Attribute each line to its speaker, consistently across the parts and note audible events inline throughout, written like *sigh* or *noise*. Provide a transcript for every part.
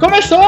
Speaker 1: Começou!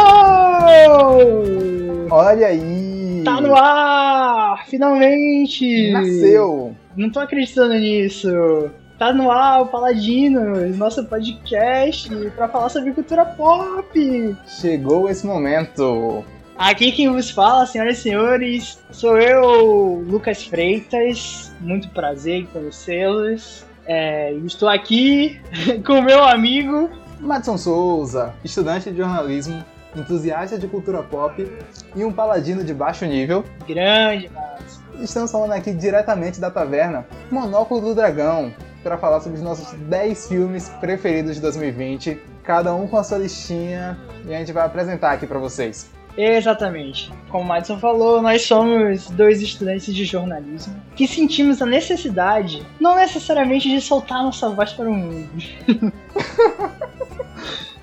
Speaker 2: Olha aí!
Speaker 1: Tá no ar! Finalmente!
Speaker 2: Nasceu!
Speaker 1: Não tô acreditando nisso! Tá no ar o Paladinos, nosso podcast pra falar sobre cultura pop!
Speaker 2: Chegou esse momento!
Speaker 1: Aqui quem vos fala, senhoras e senhores, sou eu, Lucas Freitas. Muito prazer em conhecê-los. É, estou aqui *laughs* com meu amigo
Speaker 2: Madison Souza, estudante de jornalismo, entusiasta de cultura pop e um paladino de baixo nível.
Speaker 1: Grande, Madison.
Speaker 2: Estamos falando aqui diretamente da taverna Monóculo do Dragão para falar sobre os nossos 10 filmes preferidos de 2020, cada um com a sua listinha e a gente vai apresentar aqui para vocês.
Speaker 1: Exatamente. Como o Madison falou, nós somos dois estudantes de jornalismo que sentimos a necessidade, não necessariamente de soltar nossa voz para o mundo. *laughs*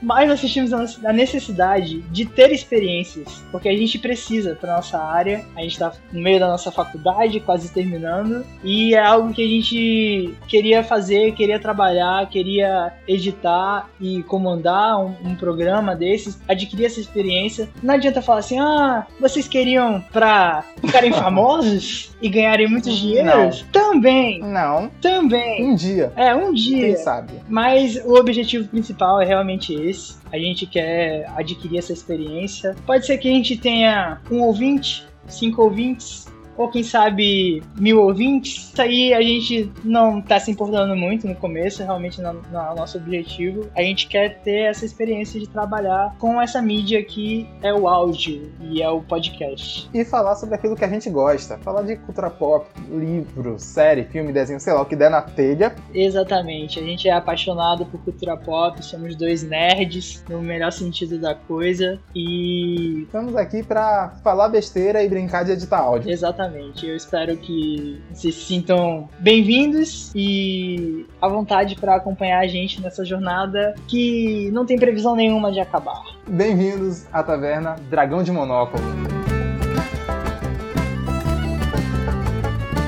Speaker 1: mas nós sentimos a necessidade de ter experiências, porque a gente precisa para nossa área. A gente está no meio da nossa faculdade, quase terminando, e é algo que a gente queria fazer, queria trabalhar, queria editar e comandar um, um programa desses, adquirir essa experiência. Não adianta falar assim, ah, vocês queriam para ficarem *laughs* famosos e ganharem muitos dinheiros?
Speaker 2: Não.
Speaker 1: Também.
Speaker 2: Não.
Speaker 1: Também.
Speaker 2: Um dia.
Speaker 1: É, um dia.
Speaker 2: Quem sabe?
Speaker 1: Mas o objetivo principal é realmente esse. A gente quer adquirir essa experiência. Pode ser que a gente tenha um ouvinte, cinco ouvintes, ou quem sabe mil ouvintes. Isso aí a gente não tá se importando muito no começo, realmente não, não é o nosso objetivo. A gente quer ter essa experiência de trabalhar com essa mídia que é o áudio e é o podcast.
Speaker 2: E falar sobre aquilo que a gente gosta. Falar de cultura pop, livro, série, filme, desenho, sei lá, o que der na telha.
Speaker 1: Exatamente. A gente é apaixonado por cultura pop, somos dois nerds, no melhor sentido da coisa. E.
Speaker 2: Estamos aqui para falar besteira e brincar de editar áudio.
Speaker 1: Exatamente. Exatamente. Eu espero que vocês se sintam bem-vindos e à vontade para acompanhar a gente nessa jornada que não tem previsão nenhuma de acabar.
Speaker 2: Bem-vindos à taverna Dragão de Monóculo.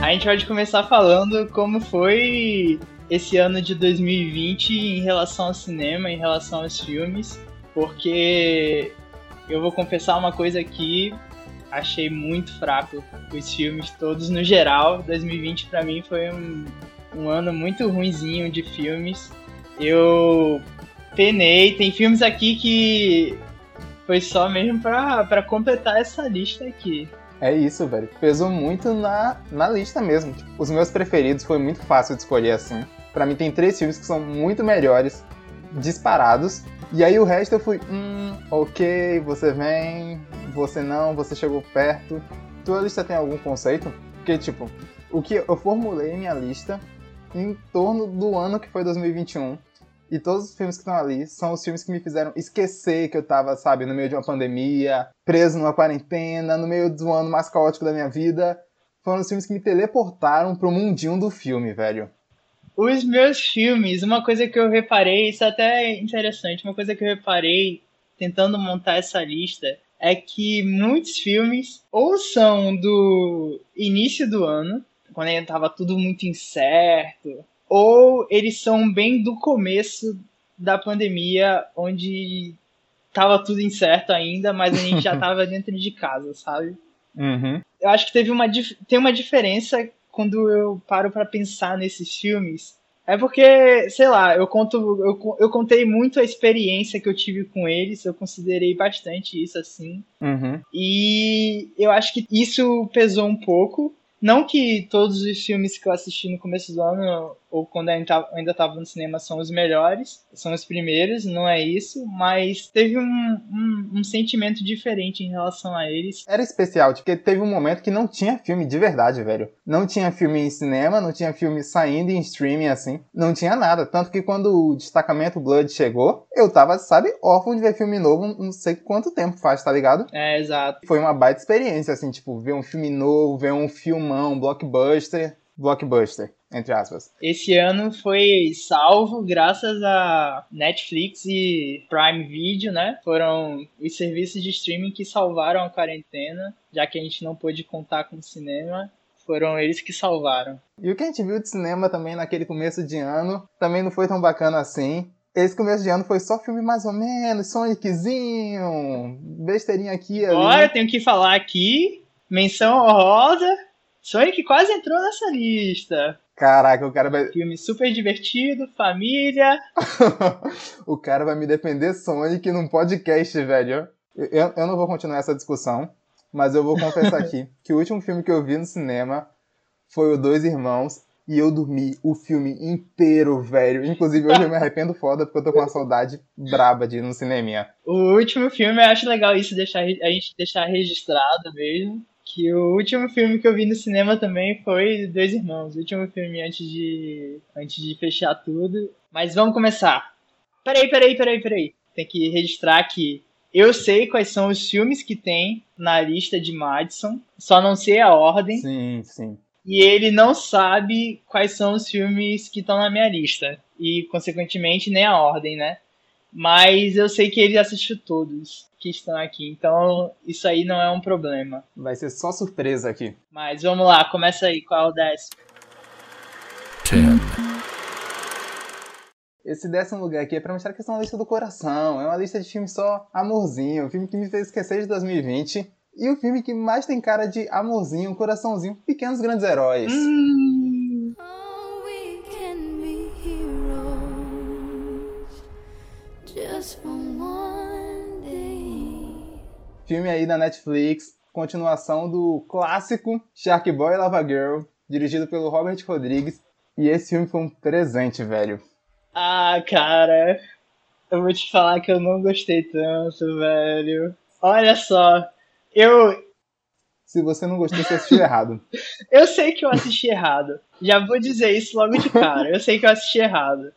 Speaker 1: A gente pode começar falando como foi esse ano de 2020 em relação ao cinema, em relação aos filmes, porque eu vou confessar uma coisa aqui, achei muito fraco os filmes todos no geral. 2020 para mim foi um, um ano muito ruinzinho de filmes. Eu penei, tem filmes aqui que foi só mesmo pra completar essa lista aqui.
Speaker 2: É isso, velho. Pesou muito na, na lista mesmo. Os meus preferidos foi muito fácil de escolher assim. Para mim tem três filmes que são muito melhores, disparados. E aí o resto eu fui, hum, ok, você vem, você não, você chegou perto. Tua lista tem algum conceito? Porque, tipo, o que eu formulei minha lista em torno do ano que foi 2021. E todos os filmes que estão ali são os filmes que me fizeram esquecer que eu tava, sabe, no meio de uma pandemia, preso numa quarentena, no meio do ano mais caótico da minha vida. Foram os filmes que me teleportaram pro mundinho do filme, velho.
Speaker 1: Os meus filmes, uma coisa que eu reparei, isso é até interessante, uma coisa que eu reparei tentando montar essa lista é que muitos filmes ou são do início do ano, quando ainda tava tudo muito incerto, ou eles são bem do começo da pandemia, onde tava tudo incerto ainda, mas a gente já *laughs* tava dentro de casa, sabe?
Speaker 2: Uhum.
Speaker 1: Eu acho que teve uma, tem uma diferença quando eu paro para pensar nesses filmes é porque, sei lá, eu conto, eu, eu contei muito a experiência que eu tive com eles, eu considerei bastante isso assim.
Speaker 2: Uhum.
Speaker 1: E eu acho que isso pesou um pouco. Não que todos os filmes que eu assisti no começo do ano ou quando eu ainda estava no cinema são os melhores, são os primeiros, não é isso, mas teve um, um, um, sentimento diferente em relação a eles.
Speaker 2: Era especial, porque teve um momento que não tinha filme de verdade, velho. Não tinha filme em cinema, não tinha filme saindo em streaming assim, não tinha nada. Tanto que quando o destacamento Blood chegou, eu tava, sabe, órfão de ver filme novo, não sei quanto tempo faz, tá ligado?
Speaker 1: É, exato.
Speaker 2: Foi uma baita experiência, assim, tipo, ver um filme novo, ver um filmão, um blockbuster blockbuster, entre aspas.
Speaker 1: Esse ano foi salvo graças a Netflix e Prime Video, né? Foram os serviços de streaming que salvaram a quarentena, já que a gente não pôde contar com o cinema. Foram eles que salvaram.
Speaker 2: E o que a gente viu de cinema também naquele começo de ano também não foi tão bacana assim. esse começo de ano foi só filme mais ou menos, Soniczinho, besteirinha aqui. Ali.
Speaker 1: Olha, eu tenho que falar aqui, menção honrosa, Sonic quase entrou nessa lista.
Speaker 2: Caraca, o cara vai.
Speaker 1: Filme super divertido, família. *laughs*
Speaker 2: o cara vai me defender Sonic num podcast, velho. Eu, eu não vou continuar essa discussão, mas eu vou confessar aqui *laughs* que o último filme que eu vi no cinema foi o Dois Irmãos e eu dormi o filme inteiro, velho. Inclusive, hoje eu me arrependo foda porque eu tô com uma saudade braba de ir no cinema.
Speaker 1: O último filme, eu acho legal isso, deixar, a gente deixar registrado mesmo. Que o último filme que eu vi no cinema também foi Dois Irmãos. O último filme antes de, antes de fechar tudo. Mas vamos começar. Peraí, peraí, peraí, peraí. Tem que registrar que eu sei quais são os filmes que tem na lista de Madison, só não sei a ordem.
Speaker 2: Sim, sim
Speaker 1: e ele não sabe quais são os filmes que estão na minha lista. E, consequentemente, nem a ordem, né? Mas eu sei que ele assistiu todos que estão aqui, então isso aí não é um problema.
Speaker 2: Vai ser só surpresa aqui.
Speaker 1: Mas vamos lá, começa aí, qual é o décimo?
Speaker 2: Ten. Esse décimo lugar aqui é pra mostrar que é uma lista do coração, é uma lista de filmes só amorzinho, um filme que me fez esquecer de 2020 e o filme que mais tem cara de amorzinho, coraçãozinho, pequenos grandes heróis.
Speaker 1: Hum.
Speaker 2: Filme aí da Netflix, continuação do clássico Shark Boy Lava Girl, dirigido pelo Robert Rodrigues. E esse filme foi um presente, velho.
Speaker 1: Ah, cara, eu vou te falar que eu não gostei tanto, velho. Olha só, eu.
Speaker 2: Se você não gostou, você assistiu errado. *laughs*
Speaker 1: eu sei que eu assisti errado. Já vou dizer isso logo de cara. Eu sei que eu assisti errado.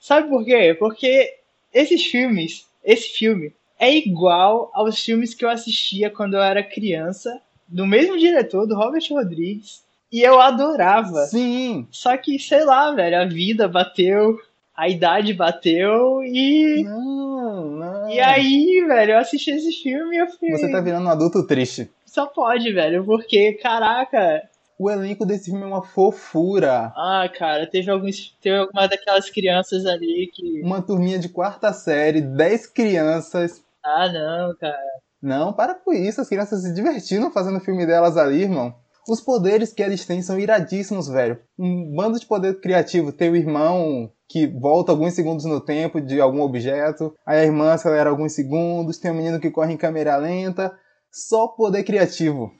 Speaker 1: Sabe por quê? Porque esses filmes, esse filme, é igual aos filmes que eu assistia quando eu era criança, do mesmo diretor, do Robert Rodrigues. E eu adorava.
Speaker 2: Sim.
Speaker 1: Só que, sei lá, velho, a vida bateu, a idade bateu e.
Speaker 2: Não, não.
Speaker 1: E aí, velho, eu assisti esse filme e eu fui.
Speaker 2: Você tá virando um adulto triste.
Speaker 1: Só pode, velho, porque, caraca.
Speaker 2: O elenco desse filme é uma fofura.
Speaker 1: Ah, cara, teve alguns. Teve alguma daquelas crianças ali que.
Speaker 2: Uma turminha de quarta série, 10 crianças.
Speaker 1: Ah, não, cara.
Speaker 2: Não, para com isso. As crianças se divertiram fazendo o filme delas ali, irmão. Os poderes que eles têm são iradíssimos, velho. Um bando de poder criativo. Tem o irmão que volta alguns segundos no tempo de algum objeto. Aí a irmã acelera alguns segundos. Tem um menino que corre em câmera lenta. Só poder criativo.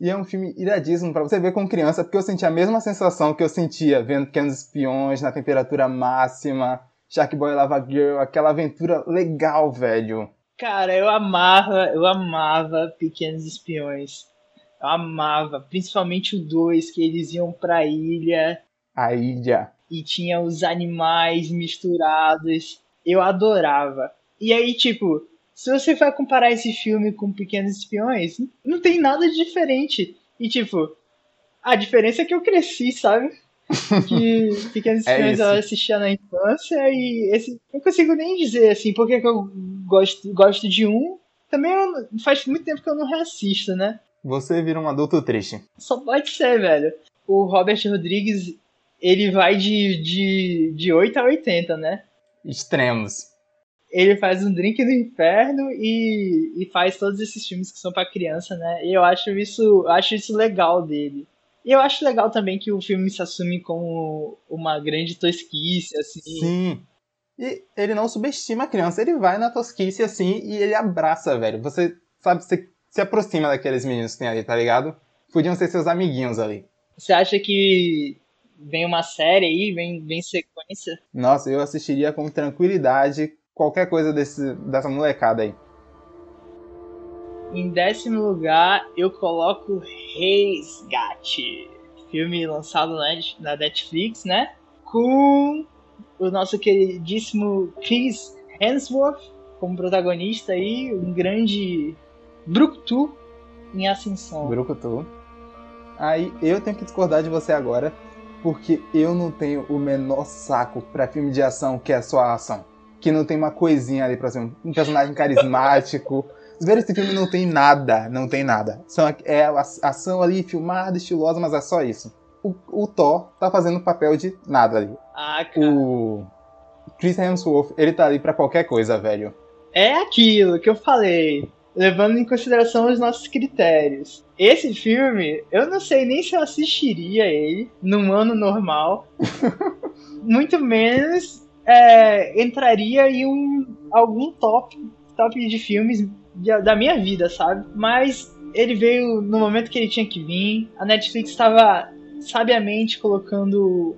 Speaker 2: E é um filme iradíssimo para você ver com criança, porque eu senti a mesma sensação que eu sentia vendo Pequenos Espiões na temperatura máxima, Shark Boy Lava Girl, aquela aventura legal, velho.
Speaker 1: Cara, eu amava, eu amava Pequenos Espiões. Eu amava, principalmente o 2, que eles iam pra ilha.
Speaker 2: A ilha.
Speaker 1: E tinha os animais misturados. Eu adorava. E aí, tipo, se você vai comparar esse filme com Pequenos Espiões, não tem nada de diferente. E, tipo, a diferença é que eu cresci, sabe? Que é Espiões é eu assistia na infância e esse não consigo nem dizer assim porque que eu gosto, gosto de um. Também eu, faz muito tempo que eu não reassisto, né?
Speaker 2: Você vira um adulto triste.
Speaker 1: Só pode ser, velho. O Robert Rodrigues, ele vai de, de, de 8 a 80, né?
Speaker 2: Extremos.
Speaker 1: Ele faz um drink do inferno e, e faz todos esses filmes que são para criança, né? E eu acho isso, acho isso legal dele. E eu acho legal também que o filme se assume como uma grande tosquice, assim.
Speaker 2: Sim. E ele não subestima a criança, ele vai na tosquice assim e ele abraça, velho. Você sabe, você se aproxima daqueles meninos que tem ali, tá ligado? Podiam ser seus amiguinhos ali.
Speaker 1: Você acha que vem uma série aí, vem, vem sequência?
Speaker 2: Nossa, eu assistiria com tranquilidade qualquer coisa desse, dessa molecada aí.
Speaker 1: Em décimo lugar, eu coloco Resgate. Filme lançado na Netflix, né? Com o nosso queridíssimo Chris Hemsworth como protagonista aí, um grande Brucutu em ascensão.
Speaker 2: Brucutu. Aí eu tenho que discordar de você agora, porque eu não tenho o menor saco para filme de ação que é só a ação. Que não tem uma coisinha ali pra ser um personagem carismático. *laughs* Ver esse filme não tem nada, não tem nada. São, é a ação ali filmada, estilosa, mas é só isso. O, o Thor tá fazendo papel de nada ali.
Speaker 1: Ah, cara.
Speaker 2: O Chris Hemsworth, ele tá ali pra qualquer coisa, velho.
Speaker 1: É aquilo que eu falei, levando em consideração os nossos critérios. Esse filme, eu não sei nem se eu assistiria ele num ano normal. *laughs* Muito menos é, entraria em um, algum top, top de filmes da minha vida, sabe? Mas ele veio no momento que ele tinha que vir. A Netflix estava sabiamente colocando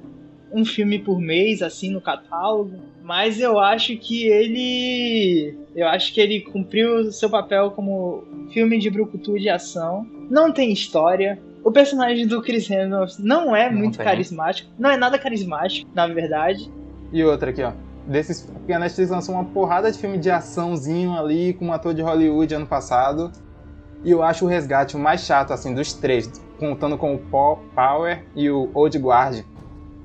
Speaker 1: um filme por mês assim no catálogo, mas eu acho que ele eu acho que ele cumpriu o seu papel como filme de brucutu de ação. Não tem história. O personagem do Chris Hemsworth não é não muito tem. carismático, não é nada carismático, na verdade.
Speaker 2: E outra aqui, ó. Desses, porque a Netflix lançou uma porrada de filme de açãozinho ali com um ator de Hollywood ano passado. E eu acho o Resgate o mais chato assim dos três, contando com o Power e o Old Guard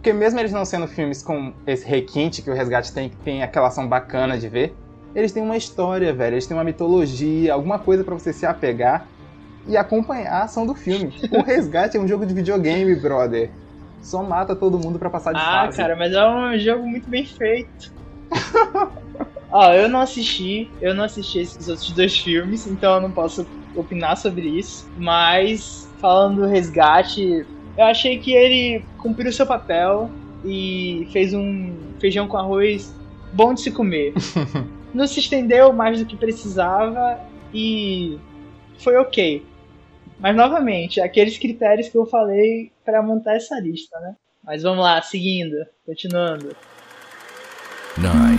Speaker 2: porque mesmo eles não sendo filmes com esse requinte que o Resgate tem, que tem aquela ação bacana de ver, eles têm uma história, velho. Eles têm uma mitologia, alguma coisa para você se apegar e acompanhar a ação do filme. O Resgate é um jogo de videogame, brother. Só mata todo mundo para passar de
Speaker 1: ah, fase. Ah, cara, mas é um jogo muito bem feito. *laughs* Ó, eu não assisti, eu não assisti esses outros dois filmes, então eu não posso opinar sobre isso. Mas falando do Resgate, eu achei que ele cumpriu seu papel e fez um feijão com arroz bom de se comer. *laughs* Não se estendeu mais do que precisava e foi ok. Mas novamente, aqueles critérios que eu falei para montar essa lista, né? Mas vamos lá, seguindo, continuando.
Speaker 2: Nine.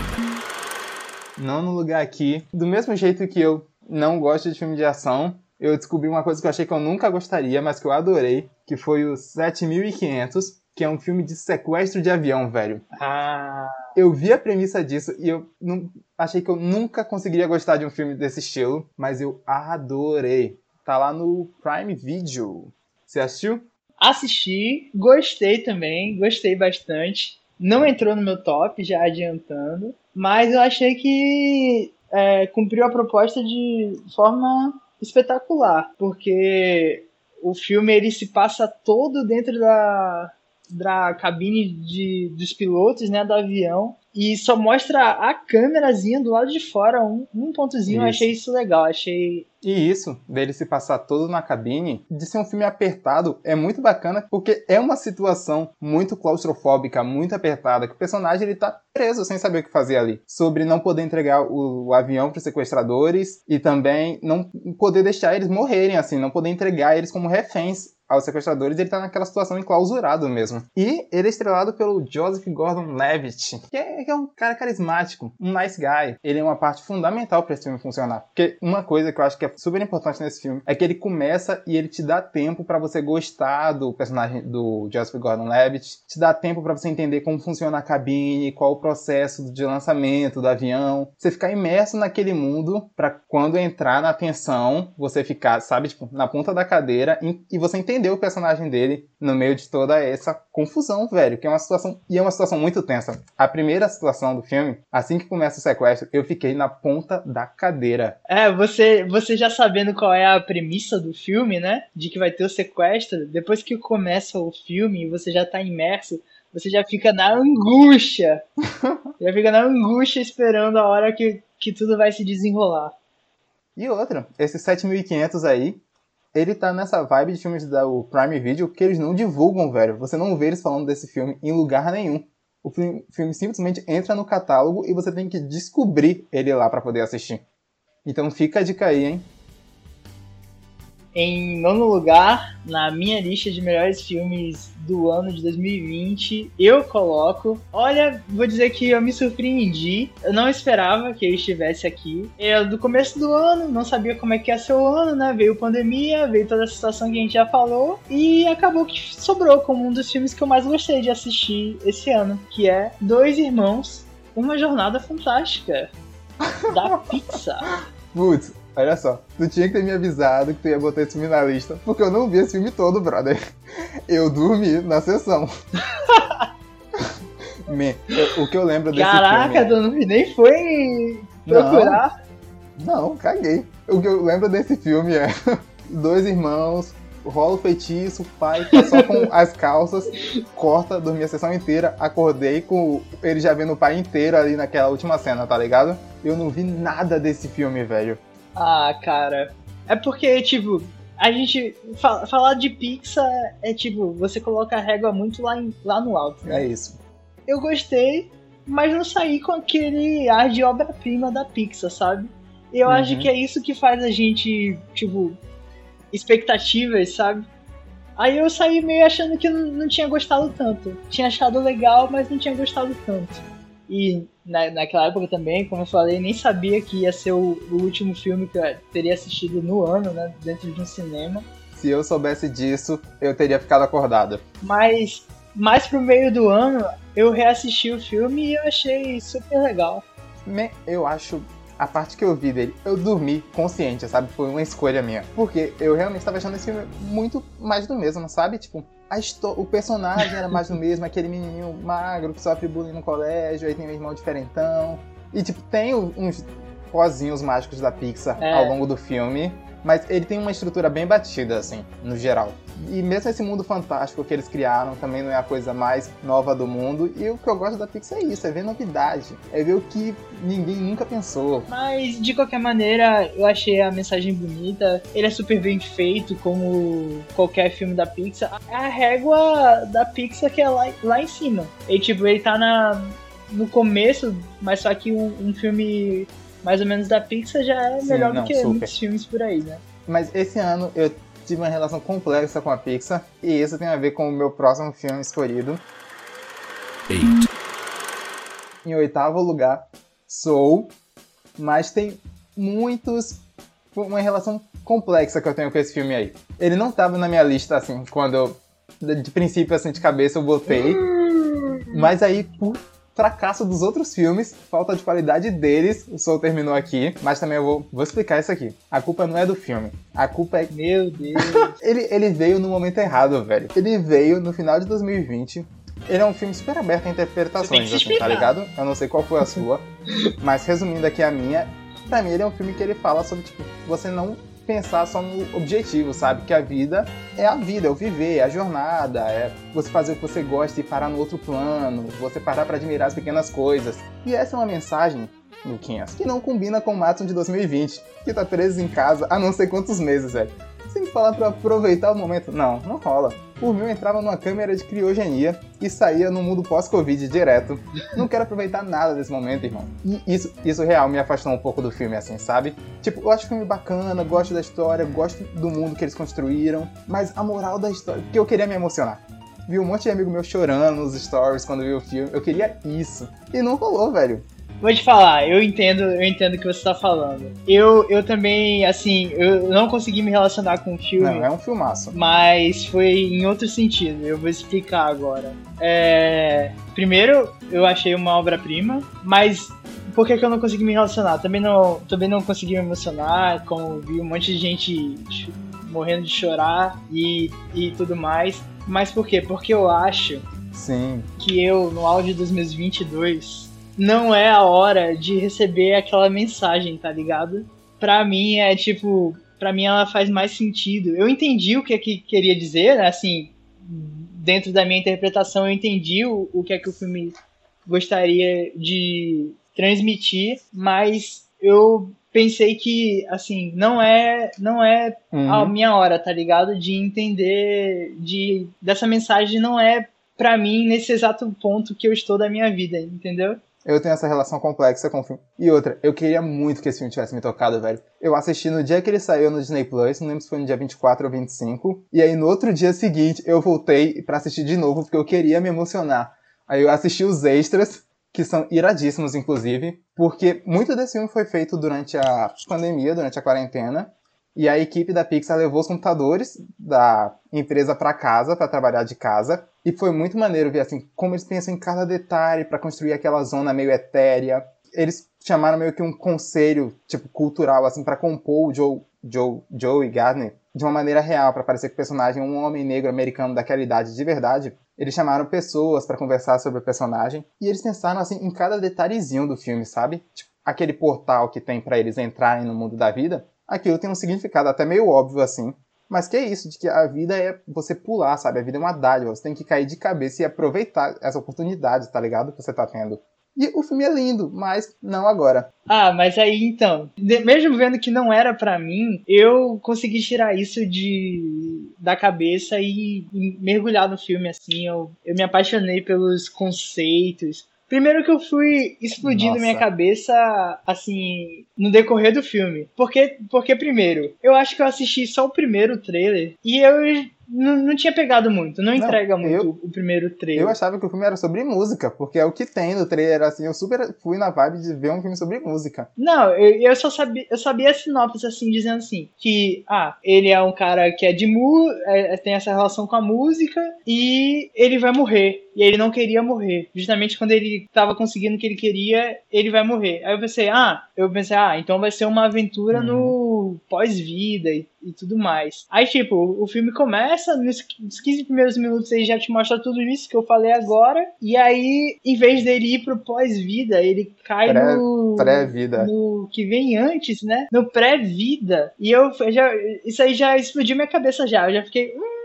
Speaker 2: Nono lugar aqui, do mesmo jeito que eu não gosto de filme de ação, eu descobri uma coisa que eu achei que eu nunca gostaria, mas que eu adorei, que foi o 7500, que é um filme de sequestro de avião, velho.
Speaker 1: Ah.
Speaker 2: Eu vi a premissa disso e eu não, achei que eu nunca conseguiria gostar de um filme desse estilo, mas eu adorei. Tá lá no Prime Video. Você assistiu?
Speaker 1: Assisti, gostei também, gostei bastante. Não entrou no meu top, já adiantando, mas eu achei que é, cumpriu a proposta de forma espetacular, porque o filme ele se passa todo dentro da, da cabine de, dos pilotos, né, do avião, e só mostra a câmerazinha do lado de fora, um, um pontozinho, isso. eu achei isso legal, achei
Speaker 2: e isso, dele se passar todo na cabine, de ser um filme apertado, é muito bacana, porque é uma situação muito claustrofóbica, muito apertada, que o personagem ele tá preso sem saber o que fazer ali. Sobre não poder entregar o, o avião para os sequestradores e também não poder deixar eles morrerem assim, não poder entregar eles como reféns aos sequestradores, ele tá naquela situação enclausurado mesmo. E ele é estrelado pelo Joseph Gordon-Levitt, que, é, que é, um cara carismático, um nice guy. Ele é uma parte fundamental para esse filme funcionar. Porque uma coisa que eu acho que é super importante nesse filme é que ele começa e ele te dá tempo para você gostar do personagem do Joseph Gordon-Levitt, te dá tempo para você entender como funciona a cabine, qual o processo de lançamento do avião, você ficar imerso naquele mundo para quando entrar na tensão, você ficar, sabe, tipo, na ponta da cadeira e você entender o personagem dele no meio de toda essa confusão, velho, que é uma situação e é uma situação muito tensa. A primeira situação do filme, assim que começa o sequestro, eu fiquei na ponta da cadeira.
Speaker 1: É, você, você já sabendo qual é a premissa do filme, né? De que vai ter o sequestro, depois que começa o filme, você já tá imerso, você já fica na angústia. *laughs* já fica na angústia esperando a hora que, que tudo vai se desenrolar.
Speaker 2: E outra, esses 7.500 aí, ele tá nessa vibe de filmes da Prime Video que eles não divulgam, velho. Você não vê eles falando desse filme em lugar nenhum. O filme, filme simplesmente entra no catálogo e você tem que descobrir ele lá para poder assistir. Então fica a dica aí, hein?
Speaker 1: Em nono lugar, na minha lista de melhores filmes do ano de 2020, eu coloco. Olha, vou dizer que eu me surpreendi. Eu não esperava que ele estivesse aqui. Eu, do começo do ano, não sabia como é que ia ser o ano, né? Veio pandemia, veio toda a situação que a gente já falou. E acabou que sobrou como um dos filmes que eu mais gostei de assistir esse ano, que é Dois Irmãos, Uma Jornada Fantástica, da *laughs* Pixar.
Speaker 2: Putz, Olha só, tu tinha que ter me avisado que tu ia botar esse filme na lista, porque eu não vi esse filme todo, brother. Eu dormi na sessão. *laughs* Me, eu, o que eu lembro desse
Speaker 1: Caraca,
Speaker 2: filme...
Speaker 1: Caraca, tu nem foi procurar?
Speaker 2: Não, não, caguei. O que eu lembro desse filme é *laughs* dois irmãos rola o feitiço, o pai tá só com *laughs* as calças, corta, dormi a sessão inteira, acordei com ele já vendo o pai inteiro ali naquela última cena, tá ligado? Eu não vi nada desse filme, velho.
Speaker 1: Ah, cara. É porque, tipo, a gente. Fala, falar de Pixar é tipo, você coloca a régua muito lá, em, lá no alto.
Speaker 2: Né? É isso.
Speaker 1: Eu gostei, mas não saí com aquele ar de obra-prima da Pixar, sabe? Eu uhum. acho que é isso que faz a gente, tipo, expectativas, sabe? Aí eu saí meio achando que não, não tinha gostado tanto. Tinha achado legal, mas não tinha gostado tanto. E na, naquela época também, como eu falei, nem sabia que ia ser o, o, último filme que eu teria assistido no ano, né? Dentro de um cinema.
Speaker 2: Se eu soubesse disso, eu teria ficado acordado.
Speaker 1: Mas mais pro meio do ano, eu reassisti o filme e eu achei super legal.
Speaker 2: Eu acho a parte que eu vi dele, eu dormi consciente, sabe? Foi uma escolha minha. Porque eu realmente estava achando esse filme muito mais do mesmo, sabe? Tipo, o personagem era mais do mesmo, aquele menininho magro que sofre bullying no colégio, aí tem um irmão diferentão. E, tipo, tem uns pozinhos mágicos da Pixar é. ao longo do filme. Mas ele tem uma estrutura bem batida, assim, no geral. E mesmo esse mundo fantástico que eles criaram também não é a coisa mais nova do mundo. E o que eu gosto da Pixar é isso, é ver novidade. É ver o que ninguém nunca pensou.
Speaker 1: Mas, de qualquer maneira, eu achei a mensagem bonita. Ele é super bem feito, como qualquer filme da Pixar. É a régua da Pixar que é lá, lá em cima. E, tipo, ele tá na, no começo, mas só que um, um filme mais ou menos da Pixar já é Sim, melhor não, do que super. muitos filmes por aí, né?
Speaker 2: Mas esse ano eu tive uma relação complexa com a Pixar e isso tem a ver com o meu próximo filme escolhido. Eight. Em oitavo lugar, Soul, mas tem muitos uma relação complexa que eu tenho com esse filme aí. Ele não tava na minha lista assim quando eu de princípio assim de cabeça eu botei, hum. mas aí por fracasso dos outros filmes, falta de qualidade deles, o Soul terminou aqui, mas também eu vou, vou explicar isso aqui. A culpa não é do filme, a culpa é...
Speaker 1: Meu Deus! *laughs*
Speaker 2: ele, ele veio no momento errado, velho. Ele veio no final de 2020, ele é um filme super aberto a interpretações, assim, tá ligado? Eu não sei qual foi a sua, mas resumindo aqui a minha, pra mim ele é um filme que ele fala sobre, tipo, você não pensar só no objetivo, sabe? Que a vida é a vida, é o viver, é a jornada, é você fazer o que você gosta e parar no outro plano, você parar para admirar as pequenas coisas. E essa é uma mensagem, Luquinhas, que não combina com o Matson de 2020, que tá preso em casa há não sei quantos meses, velho sem falar para aproveitar o momento. Não, não rola. Por mim, eu entrava numa câmera de criogenia e saía no mundo pós-Covid direto. Não quero aproveitar nada desse momento, irmão. E isso, isso real me afastou um pouco do filme, assim, sabe? Tipo, eu acho o filme bacana, gosto da história, gosto do mundo que eles construíram, mas a moral da história, porque eu queria me emocionar. Vi um monte de amigo meu chorando nos stories quando viu o filme. Eu queria isso. E não rolou, velho.
Speaker 1: Vou te falar, eu entendo, eu entendo o que você tá falando. Eu, eu também, assim, eu não consegui me relacionar com o filme.
Speaker 2: Não, é um filmaço.
Speaker 1: Mas foi em outro sentido, eu vou explicar agora. É, primeiro, eu achei uma obra-prima, mas por que, que, eu não consegui me relacionar? Também não, também não consegui me emocionar, como vi um monte de gente morrendo de chorar e, e tudo mais. Mas por quê? Porque eu acho
Speaker 2: Sim.
Speaker 1: que eu, no auge dos meus 22, não é a hora de receber aquela mensagem, tá ligado? Pra mim é tipo, pra mim ela faz mais sentido. Eu entendi o que, é que queria dizer, né? assim, dentro da minha interpretação eu entendi o, o que é que o filme gostaria de transmitir, mas eu pensei que assim não é não é uhum. a minha hora tá ligado de entender de dessa mensagem não é para mim nesse exato ponto que eu estou da minha vida entendeu
Speaker 2: eu tenho essa relação complexa com o filme. E outra, eu queria muito que esse filme tivesse me tocado, velho. Eu assisti no dia que ele saiu no Disney Plus, não lembro se foi no dia 24 ou 25. E aí no outro dia seguinte eu voltei para assistir de novo porque eu queria me emocionar. Aí eu assisti os extras, que são iradíssimos, inclusive, porque muito desse filme foi feito durante a pandemia, durante a quarentena. E a equipe da Pixar levou os computadores da empresa para casa, para trabalhar de casa. E foi muito maneiro ver assim como eles pensam em cada detalhe para construir aquela zona meio etérea. Eles chamaram meio que um conselho tipo cultural assim para compor o Joe, Joe, Joe e Gardner de uma maneira real para parecer que o personagem é um homem negro americano daquela idade de verdade. Eles chamaram pessoas para conversar sobre o personagem e eles pensaram assim em cada detalhezinho do filme, sabe? Tipo, aquele portal que tem para eles entrarem no mundo da vida aquilo tem um significado até meio óbvio assim, Mas que é isso, de que a vida é você pular, sabe? A vida é uma dádiva, você tem que cair de cabeça e aproveitar essa oportunidade, tá ligado? Que você tá tendo. E o filme é lindo, mas não agora.
Speaker 1: Ah, mas aí então, mesmo vendo que não era para mim, eu consegui tirar isso de da cabeça e, e mergulhar no filme assim. Eu, eu me apaixonei pelos conceitos, Primeiro que eu fui explodindo Nossa. minha cabeça, assim, no decorrer do filme. Porque, porque, primeiro, eu acho que eu assisti só o primeiro trailer e eu não, não tinha pegado muito, não, não entrega muito eu, o primeiro trailer.
Speaker 2: Eu achava que o filme era sobre música, porque é o que tem no trailer, assim, eu super fui na vibe de ver um filme sobre música.
Speaker 1: Não, eu, eu só sabia, eu sabia a sinopse, assim, dizendo assim, que, ah, ele é um cara que é de mu, é, tem essa relação com a música, e ele vai morrer. E ele não queria morrer. Justamente quando ele tava conseguindo o que ele queria, ele vai morrer. Aí eu pensei, ah, eu pensei, ah, então vai ser uma aventura uhum. no pós-vida e, e, tudo mais. Aí, tipo, o filme começa, nos 15 primeiros minutos ele já te mostra tudo isso que eu falei agora. E aí, em vez dele ir pro pós-vida, ele cai pré, no.
Speaker 2: Pré-vida.
Speaker 1: No que vem antes, né? No pré-vida. E eu já. Isso aí já explodiu minha cabeça já. Eu já fiquei. Hum,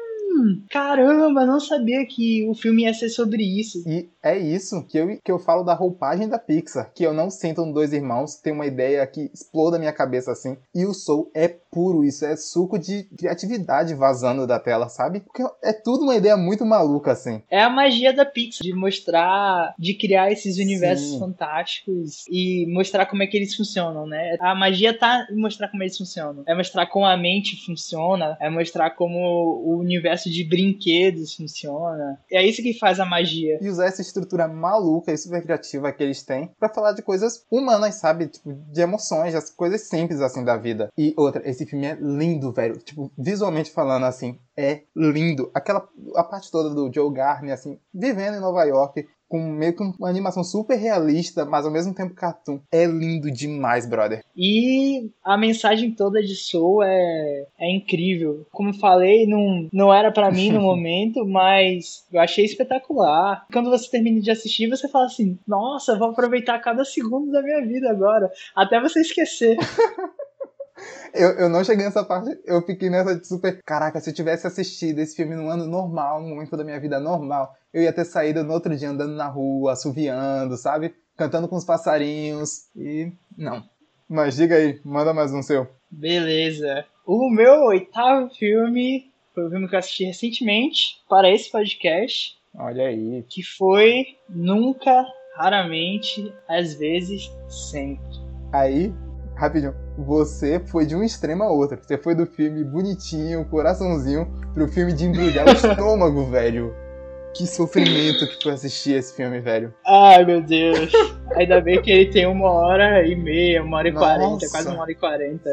Speaker 1: caramba, não sabia que o filme ia ser sobre isso.
Speaker 2: E é isso que eu, que eu falo da roupagem da Pixar, que eu não sinto no Dois Irmãos, tem uma ideia que exploda a minha cabeça assim. E o Soul é puro, isso é suco de criatividade vazando da tela, sabe? Porque é tudo uma ideia muito maluca, assim.
Speaker 1: É a magia da Pixar, de mostrar, de criar esses universos Sim. fantásticos e mostrar como é que eles funcionam, né? A magia tá em mostrar como eles funcionam. É mostrar como a mente funciona, é mostrar como o universo de brinquedos funciona. É isso que faz a magia.
Speaker 2: E usar essa estrutura maluca e super criativa que eles têm para falar de coisas humanas, sabe? Tipo, de emoções, as coisas simples assim da vida. E outra, esse filme é lindo, velho. Tipo, visualmente falando assim, é lindo. Aquela a parte toda do Joe Garner assim, vivendo em Nova York, com meio que uma animação super realista, mas ao mesmo tempo cartoon. É lindo demais, brother.
Speaker 1: E a mensagem toda de Soul é, é incrível. Como falei, não, não era para mim no *laughs* momento, mas eu achei espetacular. Quando você termina de assistir, você fala assim: nossa, vou aproveitar cada segundo da minha vida agora, até você esquecer. *laughs*
Speaker 2: Eu, eu não cheguei nessa parte, eu fiquei nessa de super. Caraca, se eu tivesse assistido esse filme num ano normal, num momento da minha vida normal, eu ia ter saído no outro dia andando na rua, assoviando, sabe? Cantando com os passarinhos. E. Não. Mas diga aí, manda mais um seu.
Speaker 1: Beleza. O meu oitavo filme foi um filme que eu assisti recentemente para esse podcast.
Speaker 2: Olha aí.
Speaker 1: Que foi Nunca, Raramente, Às vezes, Sempre.
Speaker 2: Aí, rapidinho você foi de um extremo a outro. Você foi do filme bonitinho, coraçãozinho, pro filme de embrulhar o *laughs* estômago, velho. Que sofrimento que foi assistir esse filme, velho.
Speaker 1: Ai, meu Deus. Ainda bem que ele tem uma hora e meia, uma hora e quarenta, quase uma hora e quarenta.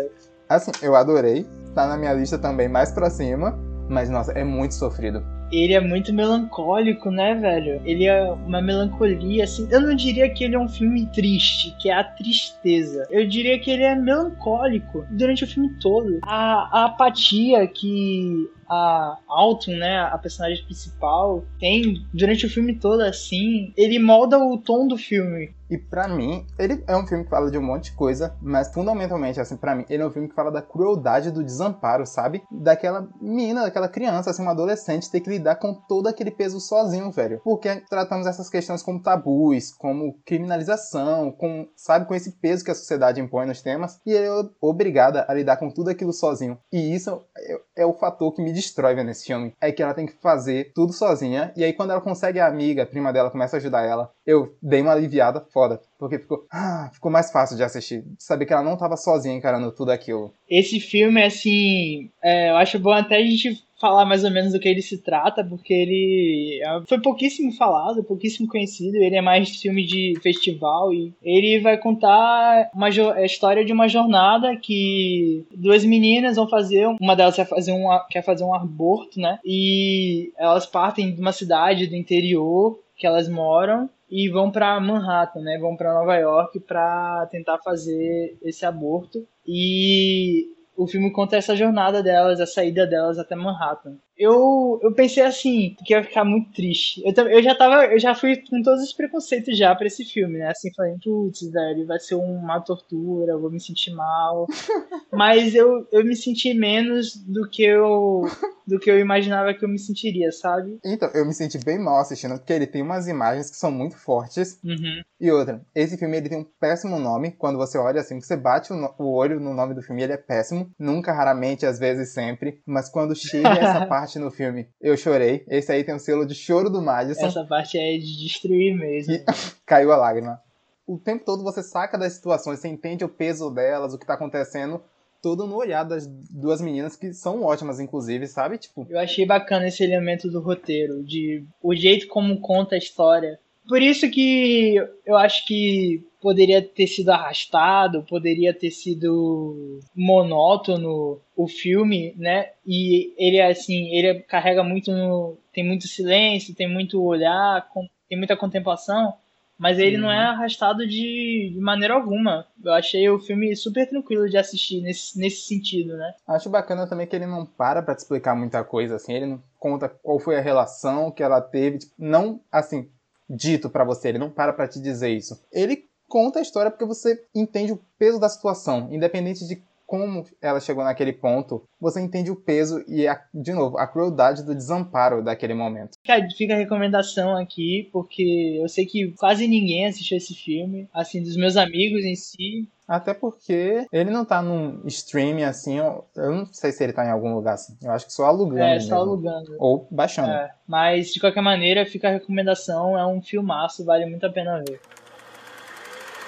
Speaker 2: Assim, eu adorei. Tá na minha lista também mais pra cima. Mas, nossa, é muito sofrido
Speaker 1: ele é muito melancólico, né, velho? Ele é uma melancolia, assim. Eu não diria que ele é um filme triste, que é a tristeza. Eu diria que ele é melancólico durante o filme todo. A, a apatia que a Alton, né, a personagem principal, tem durante o filme todo assim, ele molda o tom do filme.
Speaker 2: E para mim, ele é um filme que fala de um monte de coisa, mas fundamentalmente, assim, para mim, ele é um filme que fala da crueldade do desamparo, sabe? Daquela menina, daquela criança, assim, uma adolescente ter que lidar com todo aquele peso sozinho, velho. Porque tratamos essas questões como tabus, como criminalização, com, sabe, com esse peso que a sociedade impõe nos temas, e ele é obrigada a lidar com tudo aquilo sozinho. E isso é, é o fator que me destrói nesse filme. É que ela tem que fazer tudo sozinha, e aí quando ela consegue a amiga, a prima dela, começa a ajudar ela, eu dei uma aliviada foda. Porque ficou, ah, ficou mais fácil de assistir. Saber que ela não tava sozinha encarando tudo aquilo.
Speaker 1: Esse filme, assim, é, eu acho bom até a gente falar mais ou menos do que ele se trata, porque ele é, foi pouquíssimo falado, pouquíssimo conhecido. Ele é mais filme de festival e ele vai contar uma a história de uma jornada que duas meninas vão fazer, uma delas quer fazer um, quer fazer um aborto, né? E elas partem de uma cidade do interior que elas moram e vão para Manhattan, né? Vão para Nova York para tentar fazer esse aborto. E o filme conta essa jornada delas, a saída delas até Manhattan. Eu, eu pensei assim, que ia ficar muito triste. Eu, eu já tava, eu já fui com todos os preconceitos já pra esse filme, né? Assim, falei, putz, velho, vai ser uma tortura, eu vou me sentir mal. *laughs* Mas eu, eu me senti menos do que eu do que eu imaginava que eu me sentiria, sabe?
Speaker 2: Então, eu me senti bem mal assistindo, porque ele tem umas imagens que são muito fortes.
Speaker 1: Uhum.
Speaker 2: E outra, esse filme ele tem um péssimo nome. Quando você olha assim, você bate o, no, o olho no nome do filme, ele é péssimo. Nunca, raramente, às vezes sempre. Mas quando chega essa parte *laughs* no filme, eu chorei. Esse aí tem o um selo de choro do Madison.
Speaker 1: Essa parte é de destruir mesmo.
Speaker 2: E *laughs* caiu a lágrima. O tempo todo você saca das situações, você entende o peso delas, o que tá acontecendo todo no olhar das duas meninas que são ótimas, inclusive, sabe? Tipo.
Speaker 1: Eu achei bacana esse elemento do roteiro, de o jeito como conta a história. Por isso que eu acho que poderia ter sido arrastado, poderia ter sido monótono o filme, né? E ele assim, ele carrega muito no, tem muito silêncio, tem muito olhar, tem muita contemplação mas ele não é arrastado de, de, maneira alguma. Eu achei o filme super tranquilo de assistir nesse, nesse sentido, né?
Speaker 2: Acho bacana também que ele não para pra te explicar muita coisa, assim, ele não conta qual foi a relação que ela teve, tipo, não, assim, dito para você, ele não para pra te dizer isso. Ele conta a história porque você entende o peso da situação, independente de como ela chegou naquele ponto, você entende o peso e, a, de novo, a crueldade do desamparo daquele momento.
Speaker 1: Fica a recomendação aqui, porque eu sei que quase ninguém assistiu esse filme, assim, dos meus amigos em si.
Speaker 2: Até porque ele não tá num streaming assim, eu, não sei se ele tá em algum lugar assim. Eu acho que só alugando. É,
Speaker 1: só alugando.
Speaker 2: Ou baixando. É,
Speaker 1: mas de qualquer maneira, fica a recomendação, é um filmaço, vale muito a pena ver.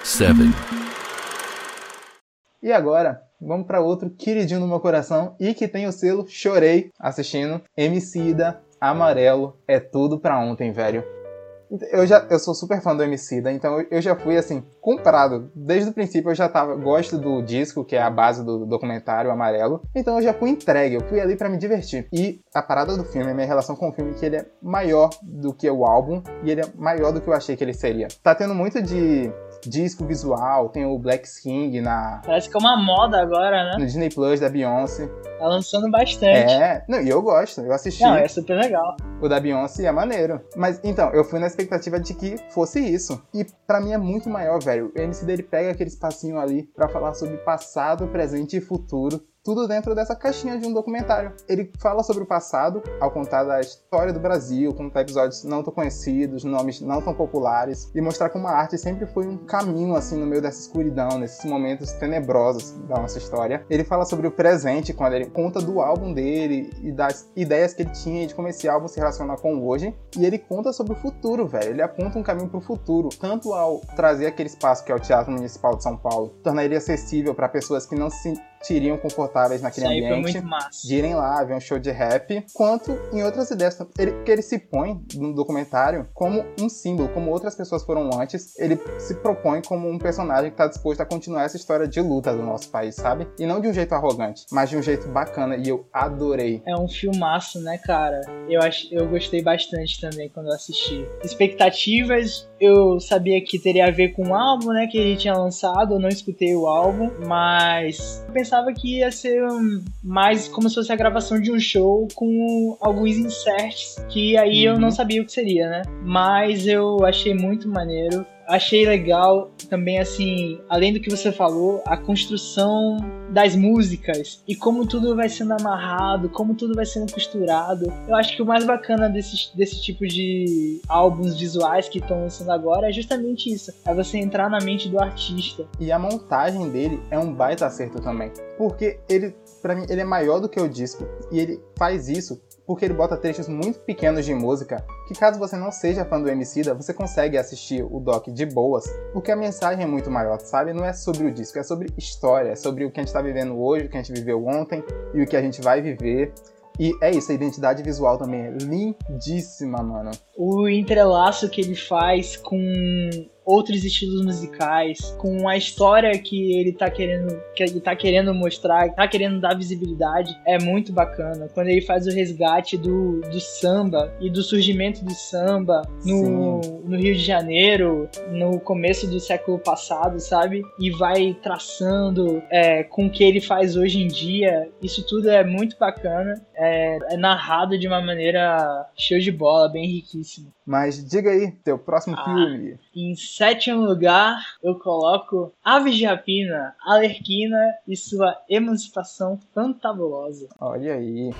Speaker 1: 7.
Speaker 2: E agora, vamos para outro queridinho do meu coração e que tem o selo Chorei assistindo. Emicida, Amarelo, é tudo pra ontem, velho. Eu já eu sou super fã do Emicida, então eu já fui assim comprado desde o princípio. Eu já tava gosto do disco que é a base do documentário Amarelo, então eu já fui entregue. Eu fui ali para me divertir. E a parada do filme, a minha relação com o filme, é que ele é maior do que o álbum e ele é maior do que eu achei que ele seria. Tá tendo muito de disco visual, tem o Black King na.
Speaker 1: Parece que é uma moda agora, né?
Speaker 2: No Disney Plus da Beyoncé.
Speaker 1: Tá lançando bastante.
Speaker 2: É, não, e eu gosto, eu assisti.
Speaker 1: Não, é super legal.
Speaker 2: O da Beyoncé é maneiro. Mas então, eu fui na expectativa de que fosse isso. E para mim é muito maior, velho. O MC dele pega aquele espacinho ali para falar sobre passado, presente e futuro tudo dentro dessa caixinha de um documentário. Ele fala sobre o passado, ao contar da história do Brasil, contar episódios não tão conhecidos, nomes não tão populares, e mostrar como a arte sempre foi um caminho assim no meio dessa escuridão, nesses momentos tenebrosos da nossa história. Ele fala sobre o presente, quando ele conta do álbum dele e das ideias que ele tinha de como esse álbum se relaciona com hoje, e ele conta sobre o futuro, velho. Ele aponta um caminho para o futuro, tanto ao trazer aquele espaço que é o Teatro Municipal de São Paulo, tornar ele acessível para pessoas que não se sentiriam confortáveis naquele ambiente, de irem lá ver um show de rap, quanto em outras ideias. Ele, que ele se põe no documentário como um símbolo, como outras pessoas foram antes, ele se propõe como um personagem que está disposto a continuar essa história de luta do nosso país, sabe? E não de um jeito arrogante, mas de um jeito bacana, e eu adorei.
Speaker 1: É um filmaço, né, cara? Eu, ach, eu gostei bastante também quando eu assisti. Expectativas, eu sabia que teria a ver com o álbum, né, que ele tinha lançado, eu não escutei o álbum, mas pensava que ia ser mais como se fosse a gravação de um show com alguns inserts que aí uhum. eu não uhum. sabia o que seria, né? Mas eu achei muito maneiro achei legal também, assim, além do que você falou, a construção das músicas e como tudo vai sendo amarrado, como tudo vai sendo costurado. Eu acho que o mais bacana desse, desse tipo de álbuns visuais que estão lançando agora é justamente isso: é você entrar na mente do artista.
Speaker 2: E a montagem dele é um baita acerto também. Porque ele, para mim, ele é maior do que o disco. E ele faz isso porque ele bota trechos muito pequenos de música que caso você não seja fã do Emicida, você consegue assistir o doc de boas, porque a mensagem é muito maior, sabe? Não é sobre o disco, é sobre história, é sobre o que a gente está vivendo hoje, o que a gente viveu ontem e o que a gente vai viver. E é isso, a identidade visual também é lindíssima, mano.
Speaker 1: O entrelaço que ele faz com outros estilos musicais, com a história que ele tá querendo, que ele tá querendo mostrar, tá querendo dar visibilidade, é muito bacana. Quando ele faz o resgate do, do samba e do surgimento do samba no, no Rio de Janeiro, no começo do século passado, sabe? E vai traçando é, com o que ele faz hoje em dia. Isso tudo é muito bacana. É, é narrado de uma maneira show de bola, bem riquíssimo.
Speaker 2: Mas diga aí, teu próximo ah, filme.
Speaker 1: Em sétimo lugar, eu coloco Aves de Rapina, Alerquina e sua emancipação fantabulosa.
Speaker 2: Olha aí.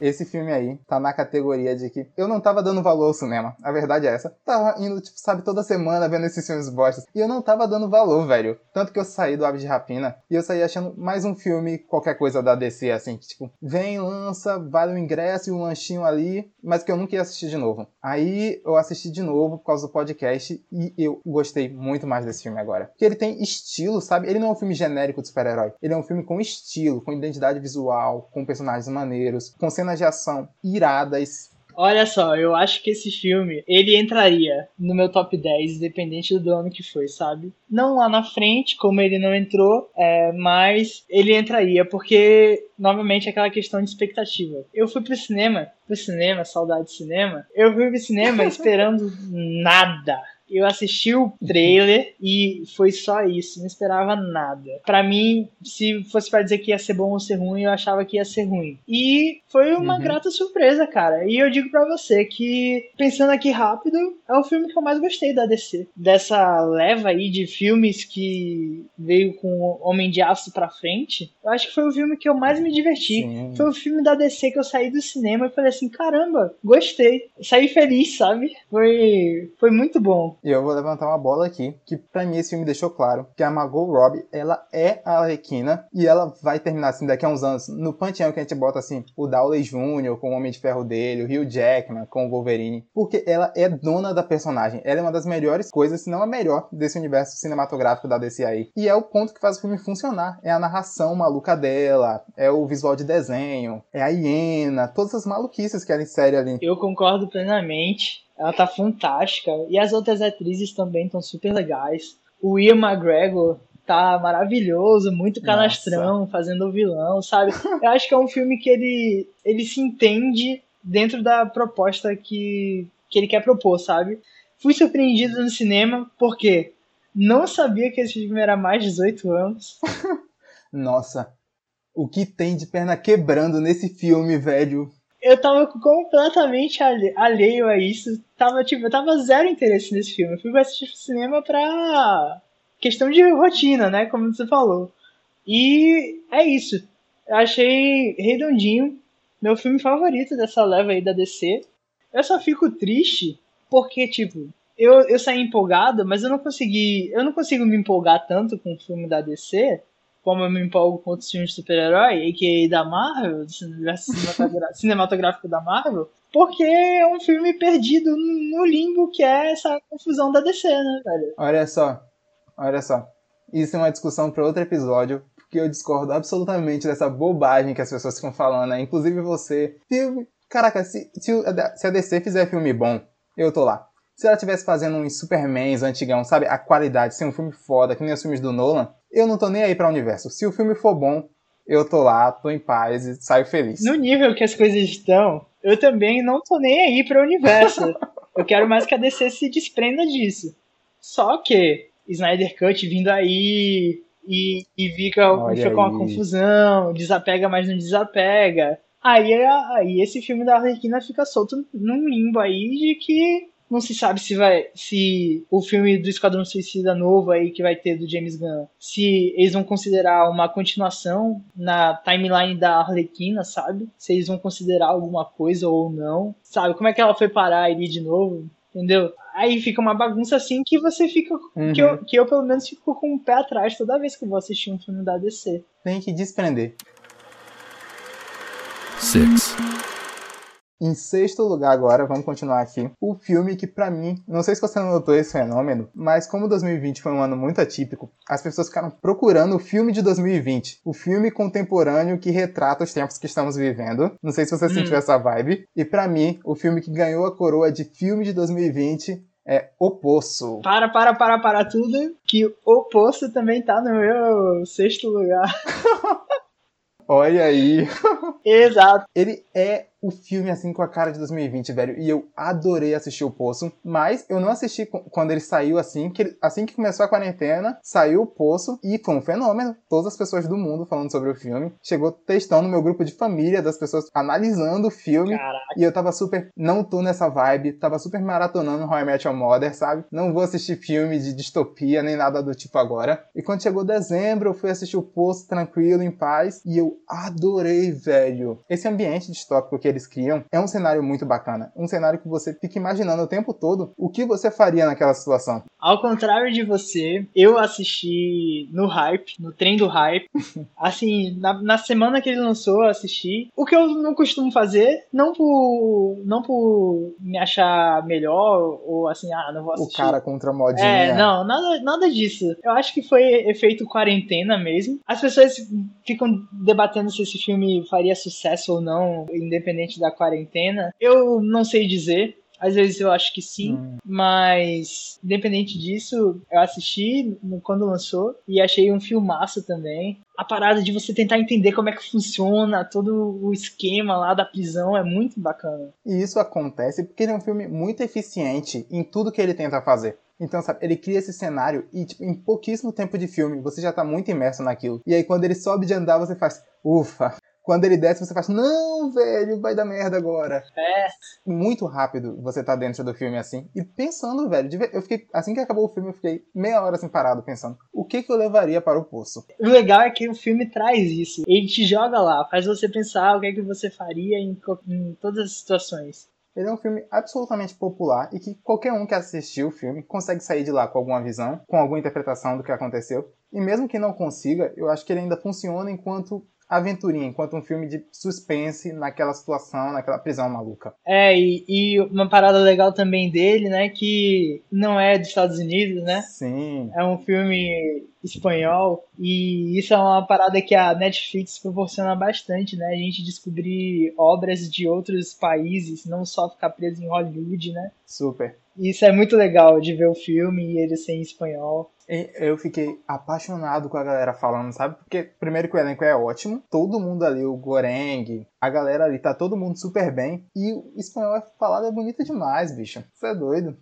Speaker 2: Esse filme aí tá na categoria de que eu não tava dando valor ao cinema. A verdade é essa. Tava indo, tipo, sabe, toda semana vendo esses filmes bostas. E eu não tava dando valor, velho. Tanto que eu saí do Aves de Rapina e eu saí achando mais um filme, qualquer coisa da DC, assim, que, tipo, vem, lança, vale o ingresso e um lanchinho ali, mas que eu nunca ia assistir de novo. Aí eu assisti de novo por causa do podcast e eu gostei muito mais desse filme agora. Porque ele tem estilo, sabe? Ele não é um filme genérico de super-herói. Ele é um filme com estilo, com identidade visual, com personagens maneiros, com cenas cenas de ação iradas.
Speaker 1: Olha só, eu acho que esse filme, ele entraria no meu top 10, independente do ano que foi, sabe? Não lá na frente, como ele não entrou, é, mas ele entraria, porque, novamente, aquela questão de expectativa. Eu fui pro cinema, pro cinema, saudade de cinema, eu fui pro cinema *laughs* esperando nada eu assisti o trailer e foi só isso, não esperava nada. Para mim, se fosse para dizer que ia ser bom ou ser ruim, eu achava que ia ser ruim. E foi uma uhum. grata surpresa, cara. E eu digo para você que, pensando aqui rápido, é o filme que eu mais gostei da DC. Dessa leva aí de filmes que veio com Homem de Aço pra frente, eu acho que foi o filme que eu mais me diverti. Sim. Foi o filme da DC que eu saí do cinema e falei assim: caramba, gostei. Saí feliz, sabe? Foi, foi muito bom.
Speaker 2: E eu vou levantar uma bola aqui, que para mim esse filme deixou claro que a Margot Robbie, ela é a Arlequina e ela vai terminar assim daqui a uns anos no panteão que a gente bota assim, o Downey Jr. com o Homem de Ferro dele, o Hugh Jackman com o Wolverine, porque ela é dona da personagem. Ela é uma das melhores coisas, se não a melhor desse universo cinematográfico da DC aí. E é o ponto que faz o filme funcionar, é a narração maluca dela, é o visual de desenho, é a hiena, todas as maluquices que ela insere ali.
Speaker 1: Eu concordo plenamente. Ela tá fantástica. E as outras atrizes também estão super legais. O Ian McGregor tá maravilhoso, muito canastrão, Nossa. fazendo o vilão, sabe? Eu acho que é um filme que ele, ele se entende dentro da proposta que, que ele quer propor, sabe? Fui surpreendido no cinema, porque não sabia que esse filme era mais de 18 anos. *laughs*
Speaker 2: Nossa, o que tem de perna quebrando nesse filme, velho?
Speaker 1: Eu tava completamente alheio a isso. Tava, tipo, eu tava zero interesse nesse filme. Eu fui assistir cinema pra questão de rotina, né? Como você falou. E é isso. Eu achei redondinho. Meu filme favorito dessa leva aí da DC. Eu só fico triste porque, tipo, eu, eu saí empolgado, mas eu não consegui. Eu não consigo me empolgar tanto com o filme da DC como eu me empolgo com outros filmes de super-herói, a.k.a. da Marvel, do universo *laughs* cinematográfico da Marvel, porque é um filme perdido no limbo que é essa confusão da DC, né, velho?
Speaker 2: Olha só, olha só. Isso é uma discussão para outro episódio, porque eu discordo absolutamente dessa bobagem que as pessoas ficam falando, né? Inclusive você. Filme. Caraca, se, se, se a DC fizer filme bom, eu tô lá. Se ela estivesse fazendo uns Supermans antigão, sabe? A qualidade, ser um filme foda, que nem os filmes do Nolan, eu não tô nem aí pra universo. Se o filme for bom, eu tô lá, tô em paz e saio feliz.
Speaker 1: No nível que as coisas estão, eu também não tô nem aí pra universo. eu quero mais que a DC se desprenda disso. Só que Snyder Cut vindo aí e, e fica, fica com uma confusão, desapega, mas não desapega. Aí, aí esse filme da Arlequina fica solto num limbo aí de que não se sabe se vai se o filme do Esquadrão Suicida novo aí que vai ter do James Gunn, se eles vão considerar uma continuação na timeline da Arlequina, sabe? Se eles vão considerar alguma coisa ou não, sabe? Como é que ela foi parar ali de novo? Entendeu? Aí fica uma bagunça assim que você fica. Uhum. Que, eu, que eu, pelo menos, fico com o pé atrás toda vez que vou assistir um filme da DC.
Speaker 2: Tem que desprender.
Speaker 3: Six.
Speaker 2: Em sexto lugar agora, vamos continuar aqui, o filme que para mim, não sei se você notou esse fenômeno, mas como 2020 foi um ano muito atípico, as pessoas ficaram procurando o filme de 2020, o filme contemporâneo que retrata os tempos que estamos vivendo. Não sei se você hum. sentiu essa vibe. E para mim, o filme que ganhou a coroa de filme de 2020 é O Poço.
Speaker 1: Para, para, para, para tudo, que O Poço também tá no meu sexto lugar. *laughs*
Speaker 2: Olha aí.
Speaker 1: Exato.
Speaker 2: Ele é o filme assim com a cara de 2020, velho. E eu adorei assistir o Poço, mas eu não assisti quando ele saiu assim, que ele, assim que começou a quarentena, saiu o Poço e foi um fenômeno. Todas as pessoas do mundo falando sobre o filme. Chegou textão no meu grupo de família das pessoas analisando o filme.
Speaker 1: Caraca.
Speaker 2: E eu tava super, não tô nessa vibe, tava super maratonando How I Met Your Mother, sabe? Não vou assistir filme de distopia nem nada do tipo agora. E quando chegou dezembro, eu fui assistir o Poço tranquilo, em paz, e eu adorei, velho. Esse ambiente distópico que ele eles criam é um cenário muito bacana. Um cenário que você fica imaginando o tempo todo o que você faria naquela situação.
Speaker 1: Ao contrário de você, eu assisti no hype, no trem do hype. *laughs* assim, na, na semana que ele lançou, eu assisti. O que eu não costumo fazer, não por, não por me achar melhor ou assim, ah, não vou assistir.
Speaker 2: O cara contra a modinha.
Speaker 1: É, não, nada, nada disso. Eu acho que foi efeito quarentena mesmo. As pessoas ficam debatendo se esse filme faria sucesso ou não, independente da quarentena? Eu não sei dizer. Às vezes eu acho que sim, hum. mas independente disso, eu assisti quando lançou e achei um filmaço também. A parada de você tentar entender como é que funciona todo o esquema lá da prisão é muito bacana.
Speaker 2: E isso acontece porque ele é um filme muito eficiente em tudo que ele tenta fazer. Então, sabe, ele cria esse cenário e, tipo, em pouquíssimo tempo de filme, você já tá muito imerso naquilo. E aí, quando ele sobe de andar, você faz, ufa, quando ele desce, você faz, não, velho, vai dar merda agora.
Speaker 1: É.
Speaker 2: Muito rápido você tá dentro do filme assim. E pensando, velho, eu fiquei, assim que acabou o filme, eu fiquei meia hora assim parado pensando, o que que eu levaria para o poço?
Speaker 1: O legal é que o filme traz isso. Ele te joga lá, faz você pensar o que é que você faria em, em todas as situações.
Speaker 2: Ele é um filme absolutamente popular e que qualquer um que assistiu o filme consegue sair de lá com alguma visão, com alguma interpretação do que aconteceu. E mesmo que não consiga, eu acho que ele ainda funciona enquanto aventurinha, enquanto um filme de suspense naquela situação, naquela prisão maluca.
Speaker 1: É, e, e, uma parada legal também dele, né, que não é dos Estados Unidos, né?
Speaker 2: Sim.
Speaker 1: É um filme espanhol e isso é uma parada que a Netflix proporciona bastante, né? A gente descobrir obras de outros países, não só ficar preso em Hollywood, né?
Speaker 2: Super.
Speaker 1: Isso é muito legal de ver o filme e ele ser em espanhol.
Speaker 2: Eu fiquei apaixonado com a galera falando, sabe? Porque, primeiro, que o elenco é ótimo, todo mundo ali, o Goreng, a galera ali, tá todo mundo super bem. E o espanhol é falado é bonito demais, bicho. Você é doido.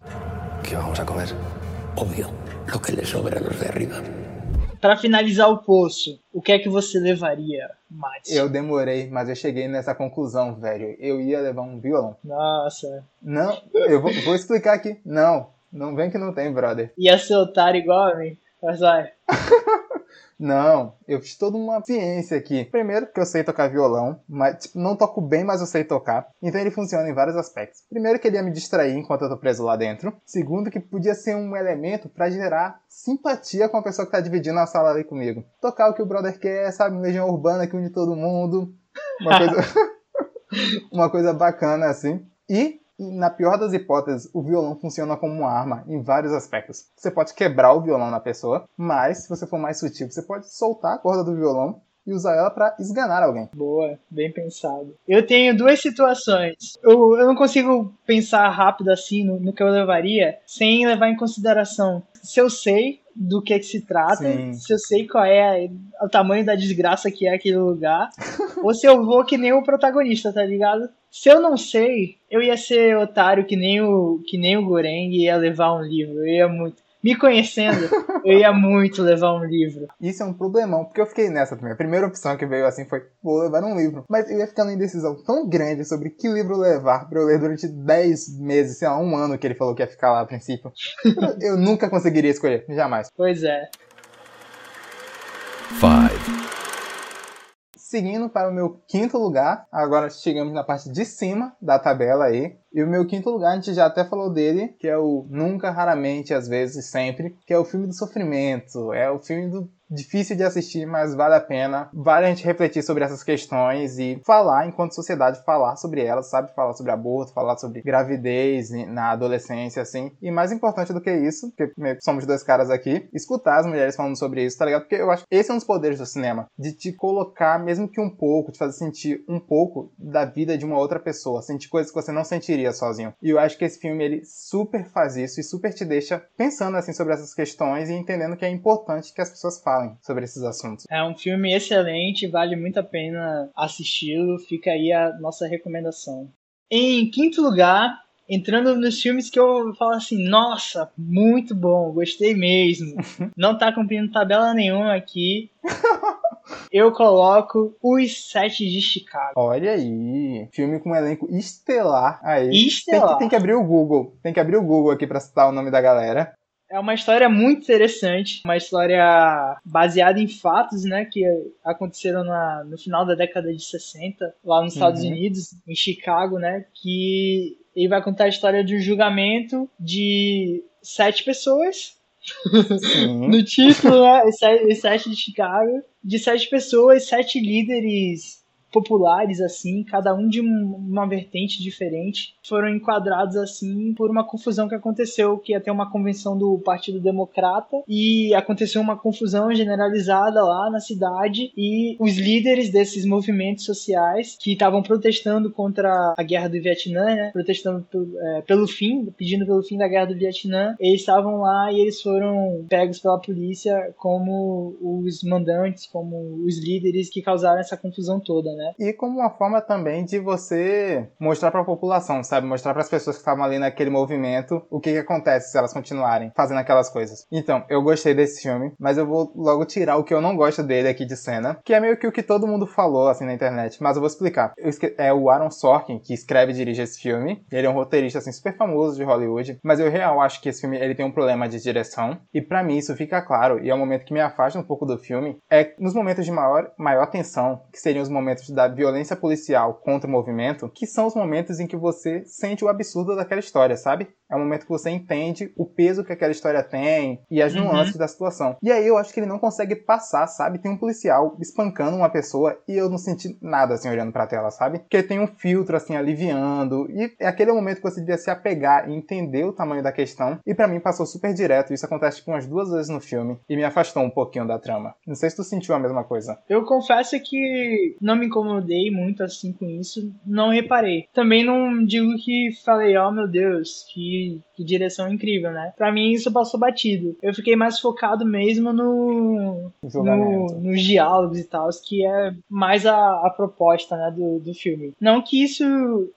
Speaker 2: que vamos a comer?
Speaker 1: Obvio, lo que le sobra los de arriba. Para finalizar o poço, o que é que você levaria, Mate?
Speaker 2: Eu demorei, mas eu cheguei nessa conclusão, velho. Eu ia levar um violão.
Speaker 1: Nossa.
Speaker 2: Não, eu vou, vou explicar aqui. Não, não vem que não tem, brother.
Speaker 1: Ia ser otário igual a mim. Mas vai. *laughs*
Speaker 2: Não, eu fiz toda uma ciência aqui. Primeiro, que eu sei tocar violão, mas tipo, não toco bem, mas eu sei tocar. Então ele funciona em vários aspectos. Primeiro, que ele ia me distrair enquanto eu tô preso lá dentro. Segundo, que podia ser um elemento para gerar simpatia com a pessoa que tá dividindo a sala ali comigo. Tocar o que o brother quer, sabe? Legião urbana que une todo mundo. Uma coisa. *laughs* uma coisa bacana assim. E na pior das hipóteses, o violão funciona como uma arma em vários aspectos. Você pode quebrar o violão na pessoa, mas se você for mais sutil, você pode soltar a corda do violão e usar ela para esganar alguém.
Speaker 1: Boa, bem pensado. Eu tenho duas situações. Eu, eu não consigo pensar rápido assim no, no que eu levaria sem levar em consideração se eu sei do que, é que se trata, Sim. se eu sei qual é o tamanho da desgraça que é aquele lugar, *laughs* ou se eu vou que nem o protagonista, tá ligado? Se eu não sei, eu ia ser otário que nem o, que nem o Goreng ia levar um livro. Eu ia muito. Me conhecendo, eu ia muito levar um livro.
Speaker 2: Isso é um problemão, porque eu fiquei nessa também. A primeira opção que veio assim foi, vou levar um livro. Mas eu ia ficar numa indecisão tão grande sobre que livro levar pra eu ler durante 10 meses, sei lá, um ano que ele falou que ia ficar lá a princípio. eu nunca conseguiria escolher, jamais.
Speaker 1: Pois é.
Speaker 2: Five seguindo para o meu quinto lugar. Agora chegamos na parte de cima da tabela aí. E o meu quinto lugar, a gente já até falou dele, que é o Nunca, Raramente, Às vezes, Sempre, que é o filme do sofrimento. É o filme do difícil de assistir, mas vale a pena. Vale a gente refletir sobre essas questões e falar, enquanto sociedade, falar sobre elas, sabe? Falar sobre aborto, falar sobre gravidez na adolescência, assim. E mais importante do que isso, porque somos dois caras aqui, escutar as mulheres falando sobre isso, tá ligado? Porque eu acho que esse é um dos poderes do cinema, de te colocar, mesmo que um pouco, te fazer sentir um pouco da vida de uma outra pessoa, sentir coisas que você não sentiria sozinho. E eu acho que esse filme, ele super faz isso e super te deixa pensando, assim, sobre essas questões e entendendo que é importante que as pessoas falem sobre esses assuntos.
Speaker 1: É um filme excelente, vale muito a pena assisti-lo, fica aí a nossa recomendação. Em quinto lugar, entrando nos filmes que eu falo assim, nossa, muito bom, gostei mesmo. *laughs* Não tá cumprindo tabela nenhuma aqui. *laughs* Eu coloco Os Sete de Chicago.
Speaker 2: Olha aí, filme com um elenco estelar aí.
Speaker 1: Estelar.
Speaker 2: Tem que, tem que abrir o Google. Tem que abrir o Google aqui pra citar o nome da galera.
Speaker 1: É uma história muito interessante, uma história baseada em fatos, né, que aconteceram na, no final da década de 60, lá nos Estados uhum. Unidos, em Chicago, né, que ele vai contar a história de um julgamento de sete pessoas. *laughs* no título, né, os sete de Chicago, de sete pessoas, sete líderes populares, assim, cada um de uma vertente diferente, foram enquadrados, assim, por uma confusão que aconteceu, que ia ter uma convenção do Partido Democrata, e aconteceu uma confusão generalizada lá na cidade, e os líderes desses movimentos sociais, que estavam protestando contra a guerra do Vietnã, né, protestando é, pelo fim, pedindo pelo fim da guerra do Vietnã, eles estavam lá e eles foram pegos pela polícia como os mandantes, como os líderes que causaram essa confusão toda, né?
Speaker 2: Né? E como uma forma também de você mostrar para a população, sabe? Mostrar para as pessoas que estavam ali naquele movimento o que, que acontece se elas continuarem fazendo aquelas coisas. Então, eu gostei desse filme, mas eu vou logo tirar o que eu não gosto dele aqui de cena, que é meio que o que todo mundo falou assim na internet, mas eu vou explicar. É o Aaron Sorkin que escreve e dirige esse filme. Ele é um roteirista assim super famoso de Hollywood, mas eu real acho que esse filme ele tem um problema de direção e para mim isso fica claro e é um momento que me afasta um pouco do filme é nos momentos de maior maior tensão, que seriam os momentos da violência policial contra o movimento, que são os momentos em que você sente o absurdo daquela história, sabe? É o momento que você entende o peso que aquela história tem e as uhum. nuances da situação. E aí eu acho que ele não consegue passar, sabe? Tem um policial espancando uma pessoa e eu não senti nada assim olhando pra tela, sabe? Porque tem um filtro assim aliviando e é aquele momento que você devia se apegar e entender o tamanho da questão. E para mim passou super direto. Isso acontece tipo umas duas vezes no filme e me afastou um pouquinho da trama. Não sei se tu sentiu a mesma coisa.
Speaker 1: Eu confesso que não me incomodei muito assim com isso, não reparei. Também não digo que falei, oh meu Deus, que que, direção incrível, né? Pra mim isso passou batido. Eu fiquei mais focado mesmo no, no nos diálogos e tal, que é mais a, a proposta, né, do, do filme. Não que isso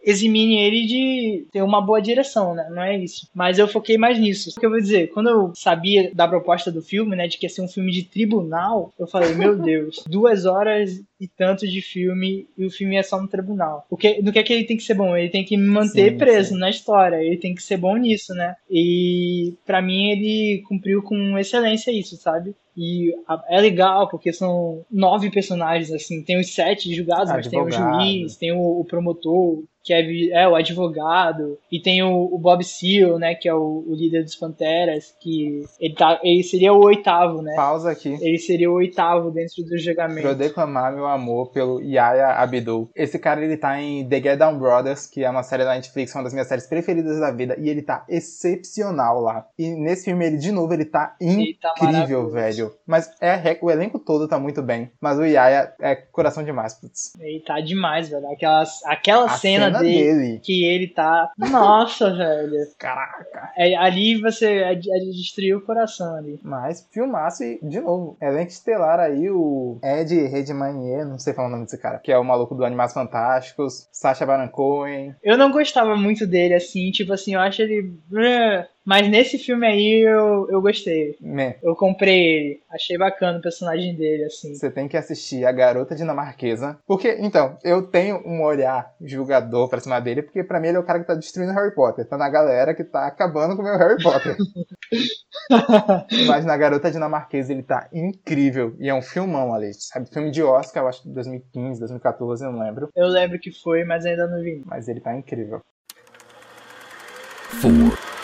Speaker 1: eximine ele de ter uma boa direção, né? Não é isso. Mas eu foquei mais nisso. O que eu vou dizer, quando eu sabia da proposta do filme, né, de que ia ser um filme de tribunal, eu falei, meu Deus, duas horas e tanto de filme e o filme é só no tribunal. O que, no que é que ele tem que ser bom? Ele tem que me manter sim, preso sim. na história, ele tem que ser bom nisso, né? E para mim ele cumpriu com excelência isso, sabe? E é legal porque são nove personagens, assim, tem os sete julgados, mas tem o juiz, tem o, o promotor, que é, é o advogado, e tem o, o Bob Seale, né, que é o, o, líder dos Panteras, que ele, tá, ele seria o oitavo, né?
Speaker 2: Pausa aqui.
Speaker 1: Ele seria o oitavo dentro do julgamento.
Speaker 2: Pra eu declamar meu amor pelo Yaya Abdul. Esse cara, ele tá em The Get Down Brothers, que é uma série da Netflix, uma das minhas séries preferidas da vida, e ele tá excepcional lá. E nesse filme, ele, de novo, ele tá incrível, tá velho. Mas é, o elenco todo tá muito bem, mas o Yaya é coração demais, putz.
Speaker 1: Ele tá demais, velho. Aquela, aquela cena, cena dele, dele, que ele tá. Nossa, *laughs* velho.
Speaker 2: Caraca.
Speaker 1: É, ali você é, é destruiu o coração ali.
Speaker 2: Mas filmaço e, de novo, elenco estelar aí, o Ed Redmayne, não sei falar o nome desse cara, que é o maluco do Animais Fantásticos, Sacha Baron Cohen.
Speaker 1: Eu não gostava muito dele, assim, tipo assim, eu acho ele mas nesse filme aí eu, eu gostei. Eu comprei ele. Achei bacana o personagem dele, assim.
Speaker 2: Você tem que assistir A Garota Dinamarquesa. Porque, então, eu tenho um olhar julgador pra cima dele, porque pra mim ele é o cara que tá destruindo Harry Potter. Tá na galera que tá acabando com o meu Harry Potter. *laughs* Mas na Garota Dinamarquesa ele tá incrível. E é um filmão ali, sabe? Filme de Oscar, eu acho que 2015, 2014, eu não lembro.
Speaker 1: Eu lembro que foi, mas ainda não vi.
Speaker 2: Mas ele tá incrível.
Speaker 3: Four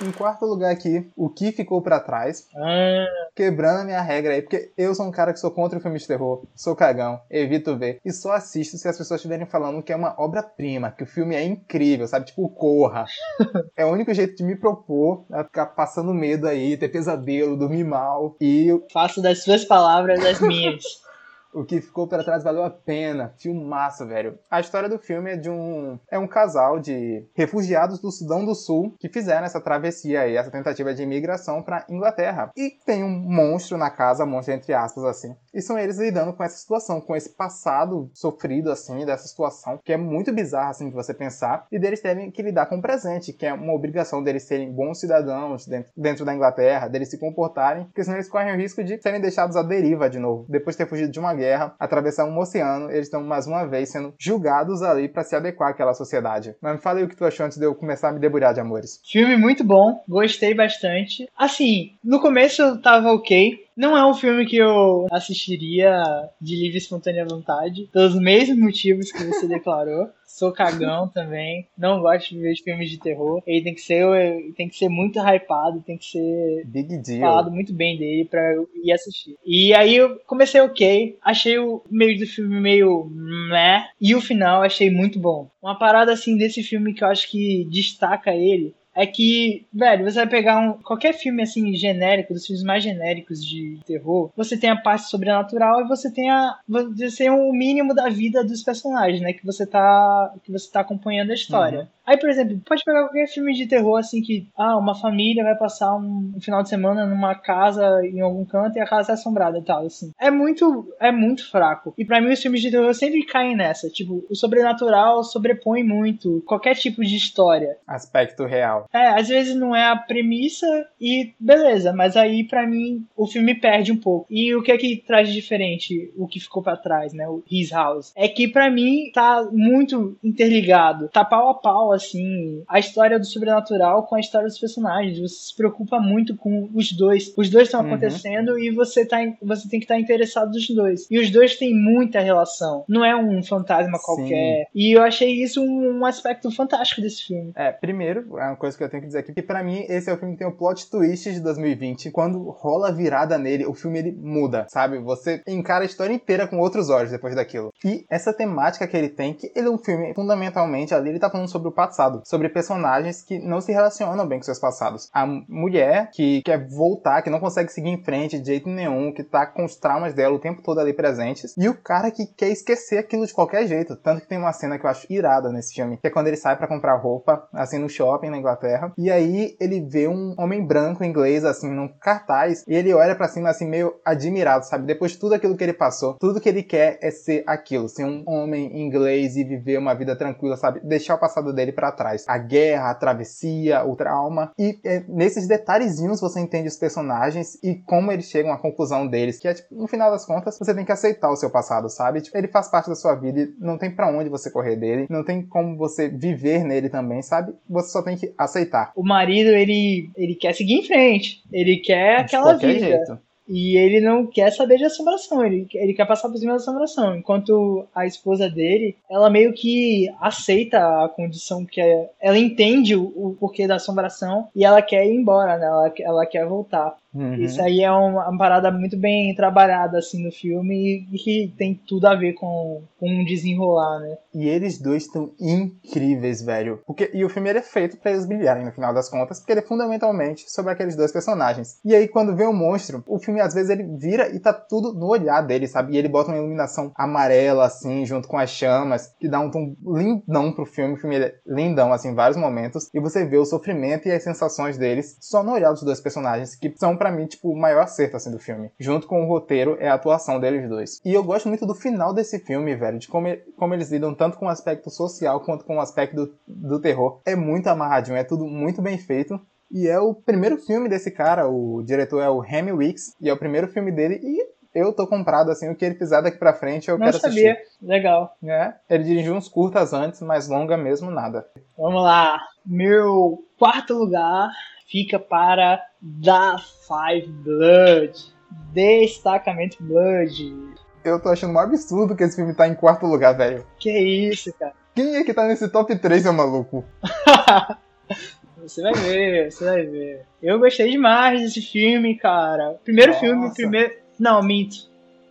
Speaker 2: Em quarto lugar aqui, o que ficou para trás.
Speaker 1: Ah.
Speaker 2: Quebrando a minha regra aí, porque eu sou um cara que sou contra o filme de terror, sou cagão, evito ver. E só assisto se as pessoas estiverem falando que é uma obra-prima, que o filme é incrível, sabe? Tipo, corra. *laughs* é o único jeito de me propor a ficar passando medo aí, ter pesadelo, dormir mal. E.
Speaker 1: Faço das suas palavras as minhas. *laughs*
Speaker 2: O que ficou para trás valeu a pena. Filmaço, velho. A história do filme é de um. É um casal de refugiados do Sudão do Sul que fizeram essa travessia aí, essa tentativa de imigração para Inglaterra. E tem um monstro na casa, monstro entre aspas, assim. E são eles lidando com essa situação, com esse passado sofrido, assim, dessa situação, que é muito bizarra, assim, de você pensar. E deles terem que lidar com o presente, que é uma obrigação deles serem bons cidadãos dentro, dentro da Inglaterra, deles se comportarem, porque senão eles correm o risco de serem deixados à deriva de novo, depois de ter fugido de uma guerra, atravessar um oceano, eles estão mais uma vez sendo julgados ali para se adequar àquela sociedade. Mas me fala aí o que tu achou antes de eu começar a me debulhar de amores.
Speaker 1: Filme muito bom, gostei bastante. Assim, no começo tava ok, não é um filme que eu assistiria de livre e espontânea vontade, pelos mesmos motivos que você *laughs* declarou. Sou cagão também, não gosto de ver filmes de terror. Ele tem que ser, tem que ser muito hypado, tem que ser
Speaker 2: Big deal.
Speaker 1: falado muito bem dele pra eu ir assistir. E aí eu comecei ok, achei o meio do filme meio meh, e o final achei muito bom. Uma parada assim desse filme que eu acho que destaca ele é que, velho, você vai pegar um, qualquer filme assim genérico, dos filmes mais genéricos de terror, você tem a parte sobrenatural e você tem a você tem o mínimo da vida dos personagens, né, que você tá que você tá acompanhando a história. Uhum. Aí, por exemplo, pode pegar qualquer filme de terror assim que, ah, uma família vai passar um, um final de semana numa casa em algum canto e a casa é assombrada e tal, assim. É muito é muito fraco. E para mim os filmes de terror sempre caem nessa, tipo, o sobrenatural sobrepõe muito qualquer tipo de história.
Speaker 2: Aspecto real.
Speaker 1: É, às vezes não é a premissa e beleza, mas aí para mim o filme perde um pouco. E o que é que traz de diferente o que ficou para trás, né? O His House. É que para mim tá muito interligado, tá pau a pau assim, a história do sobrenatural com a história dos personagens. Você se preocupa muito com os dois. Os dois estão uhum. acontecendo e você tá você tem que estar tá interessado nos dois. E os dois têm muita relação. Não é um fantasma qualquer. Sim. E eu achei isso um, um aspecto fantástico desse filme.
Speaker 2: É, primeiro, é uma coisa que eu tenho que dizer aqui, que para mim esse é o filme que tem o plot twist de 2020. Quando rola a virada nele, o filme ele muda, sabe? Você encara a história inteira com outros olhos depois daquilo. E essa temática que ele tem, que ele é um filme fundamentalmente ali, ele tá falando sobre o passado, sobre personagens que não se relacionam bem com seus passados. A mulher que quer voltar, que não consegue seguir em frente de jeito nenhum, que tá com os traumas dela o tempo todo ali presentes, e o cara que quer esquecer aquilo de qualquer jeito. Tanto que tem uma cena que eu acho irada nesse filme, que é quando ele sai para comprar roupa, assim, no shopping na Inglaterra Terra. E aí ele vê um homem branco inglês, assim, num cartaz, e ele olha para cima, assim, meio admirado, sabe? Depois de tudo aquilo que ele passou, tudo que ele quer é ser aquilo, ser um homem inglês e viver uma vida tranquila, sabe? Deixar o passado dele para trás. A guerra, a travessia, o trauma. E é, nesses detalhezinhos você entende os personagens e como eles chegam à conclusão deles, que é, tipo, no final das contas, você tem que aceitar o seu passado, sabe? Tipo, ele faz parte da sua vida e não tem para onde você correr dele, não tem como você viver nele também, sabe? Você só tem que aceitar.
Speaker 1: O marido, ele, ele quer seguir em frente. Ele quer aquela vida. Jeito. E ele não quer saber de assombração, ele, ele quer passar por cima da assombração. Enquanto a esposa dele, ela meio que aceita a condição que é. Ela entende o, o porquê da assombração e ela quer ir embora, né? Ela, ela quer voltar. Uhum. Isso aí é uma, uma, parada muito bem trabalhada assim no filme e que tem tudo a ver com, com um desenrolar, né?
Speaker 2: E eles dois estão incríveis, velho. Porque, e o filme é feito para eles brilharem no final das contas, porque ele é fundamentalmente sobre aqueles dois personagens. E aí, quando vê o monstro, o filme às vezes ele vira e tá tudo no olhar dele, sabe? E ele bota uma iluminação amarela, assim, junto com as chamas, que dá um tom lindão pro filme. O filme é lindão, assim, em vários momentos. E você vê o sofrimento e as sensações deles só no olhar dos dois personagens, que são para mim, tipo, o maior acerto, assim, do filme. Junto com o roteiro, é a atuação deles dois. E eu gosto muito do final desse filme, velho, de como, como eles lidam tanto com o aspecto social quanto com o aspecto do, do terror. É muito amarradinho, é tudo muito bem feito. E é o primeiro filme desse cara, o diretor é o Remy Wicks, e é o primeiro filme dele, e eu tô comprado, assim, o que ele fizer daqui pra frente eu
Speaker 1: Não
Speaker 2: quero
Speaker 1: sabia.
Speaker 2: assistir.
Speaker 1: Legal.
Speaker 2: É, ele dirigiu uns curtas antes, mas longa mesmo nada.
Speaker 1: Vamos lá. Meu quarto lugar fica para Da Five Blood. Destacamento Blood.
Speaker 2: Eu tô achando um absurdo que esse filme tá em quarto lugar, velho.
Speaker 1: Que isso, cara.
Speaker 2: Quem é que tá nesse top 3, seu maluco? *laughs*
Speaker 1: Você vai ver, você vai ver. Eu gostei demais desse filme, cara. Primeiro
Speaker 2: Nossa.
Speaker 1: filme, primeiro. Não, minto.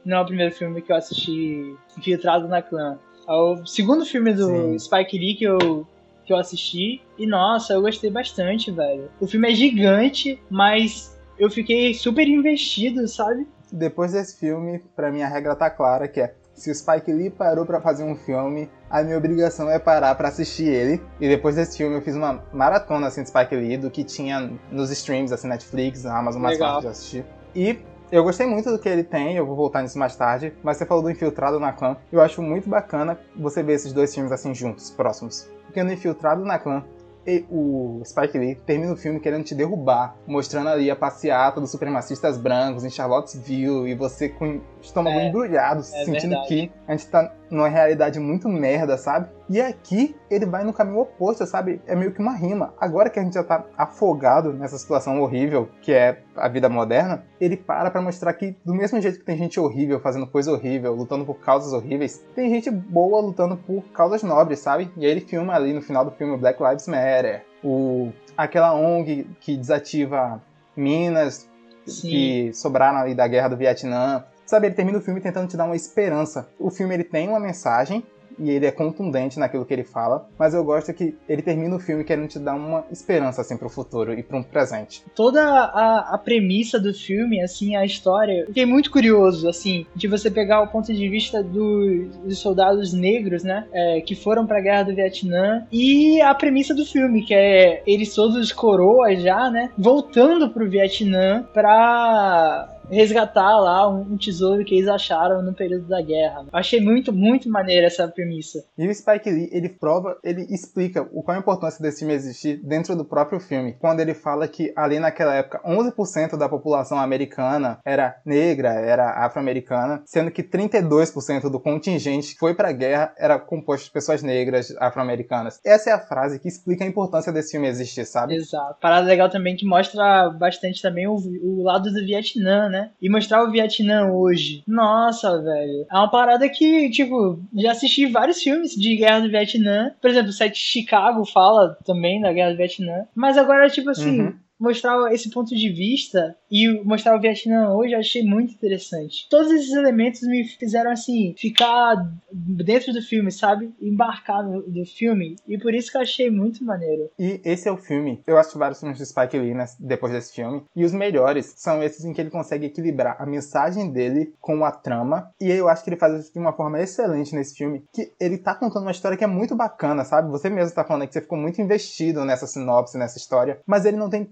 Speaker 1: Não é o primeiro filme que eu assisti Infiltrado na Clã. É o segundo filme do
Speaker 2: Sim.
Speaker 1: Spike Lee que eu, que eu assisti. E nossa, eu gostei bastante, velho. O filme é gigante, mas eu fiquei super investido, sabe?
Speaker 2: Depois desse filme, pra mim a regra tá clara, que é se o Spike Lee parou pra fazer um filme, a minha obrigação é parar pra assistir ele. E depois desse filme eu fiz uma maratona assim de Spike Lee do que tinha nos streams, assim, Netflix, na Amazon mais
Speaker 1: Legal.
Speaker 2: fácil de assistir. E eu gostei muito do que ele tem, eu vou voltar nisso mais tarde, mas você falou do Infiltrado na Clã. Eu acho muito bacana você ver esses dois filmes assim juntos, próximos. Porque no Infiltrado na Clã, e o Spike Lee termina o filme querendo te derrubar, mostrando ali a passeata dos supremacistas brancos em Charlottesville e você com o estômago
Speaker 1: É,
Speaker 2: embrulhado,
Speaker 1: é
Speaker 2: sentindo
Speaker 1: verdade.
Speaker 2: que a gente tá numa realidade muito merda, sabe? E aqui ele vai no caminho oposto, sabe? É meio que uma rima. Agora que a gente já tá afogado nessa situação horrível que é a vida moderna, ele para pra mostrar que do mesmo jeito que tem gente horrível fazendo coisa horrível, lutando por causas horríveis, tem gente boa lutando por causas nobres, sabe? E aí ele filma ali no final do filme Black Lives Matter, o aquela ONG que desativa minas
Speaker 1: Sim.
Speaker 2: que sobraram ali da guerra do Vietnã. Sabe, ele termina o filme tentando te dar uma esperança. O filme ele tem uma mensagem e ele é contundente naquilo que ele fala, mas eu gosto que ele termina o filme querendo te dar uma esperança assim pro futuro e para um presente.
Speaker 1: toda a, a premissa do filme, assim, a história, fiquei muito curioso, assim, de você pegar o ponto de vista do- dos soldados negros, né, é, que foram pra guerra do Vietnã, e a premissa do filme, que é eles todos coroas já, né, voltando pro Vietnã pra resgatar lá um, um tesouro que eles acharam no período da guerra. Achei muito, muito maneira essa premissa.
Speaker 2: E o Spike Lee, ele prova, ele explica o qual a importância desse filme existir dentro do próprio filme. Quando ele fala que ali naquela época, 11% da população americana era negra, era afro-americana, sendo que 32% do contingente que foi pra guerra era composto de pessoas negras, afro-americanas. Essa é a frase que explica a importância desse filme existir, sabe?
Speaker 1: Exato. Parada legal também que mostra bastante também o, o lado do Vietnã, né? E mostrar o Vietnã hoje. Nossa, velho. É uma parada que, tipo, já assisti vários filmes de guerra do Vietnã. Por exemplo, o set Chicago fala também da guerra do Vietnã. Mas agora, tipo assim.
Speaker 2: Uhum.
Speaker 1: Mostrar esse ponto de vista e mostrar o Vietnã hoje eu achei muito interessante. Todos esses elementos me fizeram assim ficar dentro do filme, sabe? Embarcar no do filme. E por isso que eu achei muito maneiro.
Speaker 2: E esse é o filme. Eu assisti vários filmes de Spike Lee né, depois desse filme. E os melhores são esses em que ele consegue equilibrar a mensagem dele com a trama. E eu acho que ele faz isso de uma forma excelente nesse filme. Que ele tá contando uma história que é muito bacana, sabe? Você mesmo tá falando que você ficou muito investido nessa sinopse, nessa história. Mas ele não tem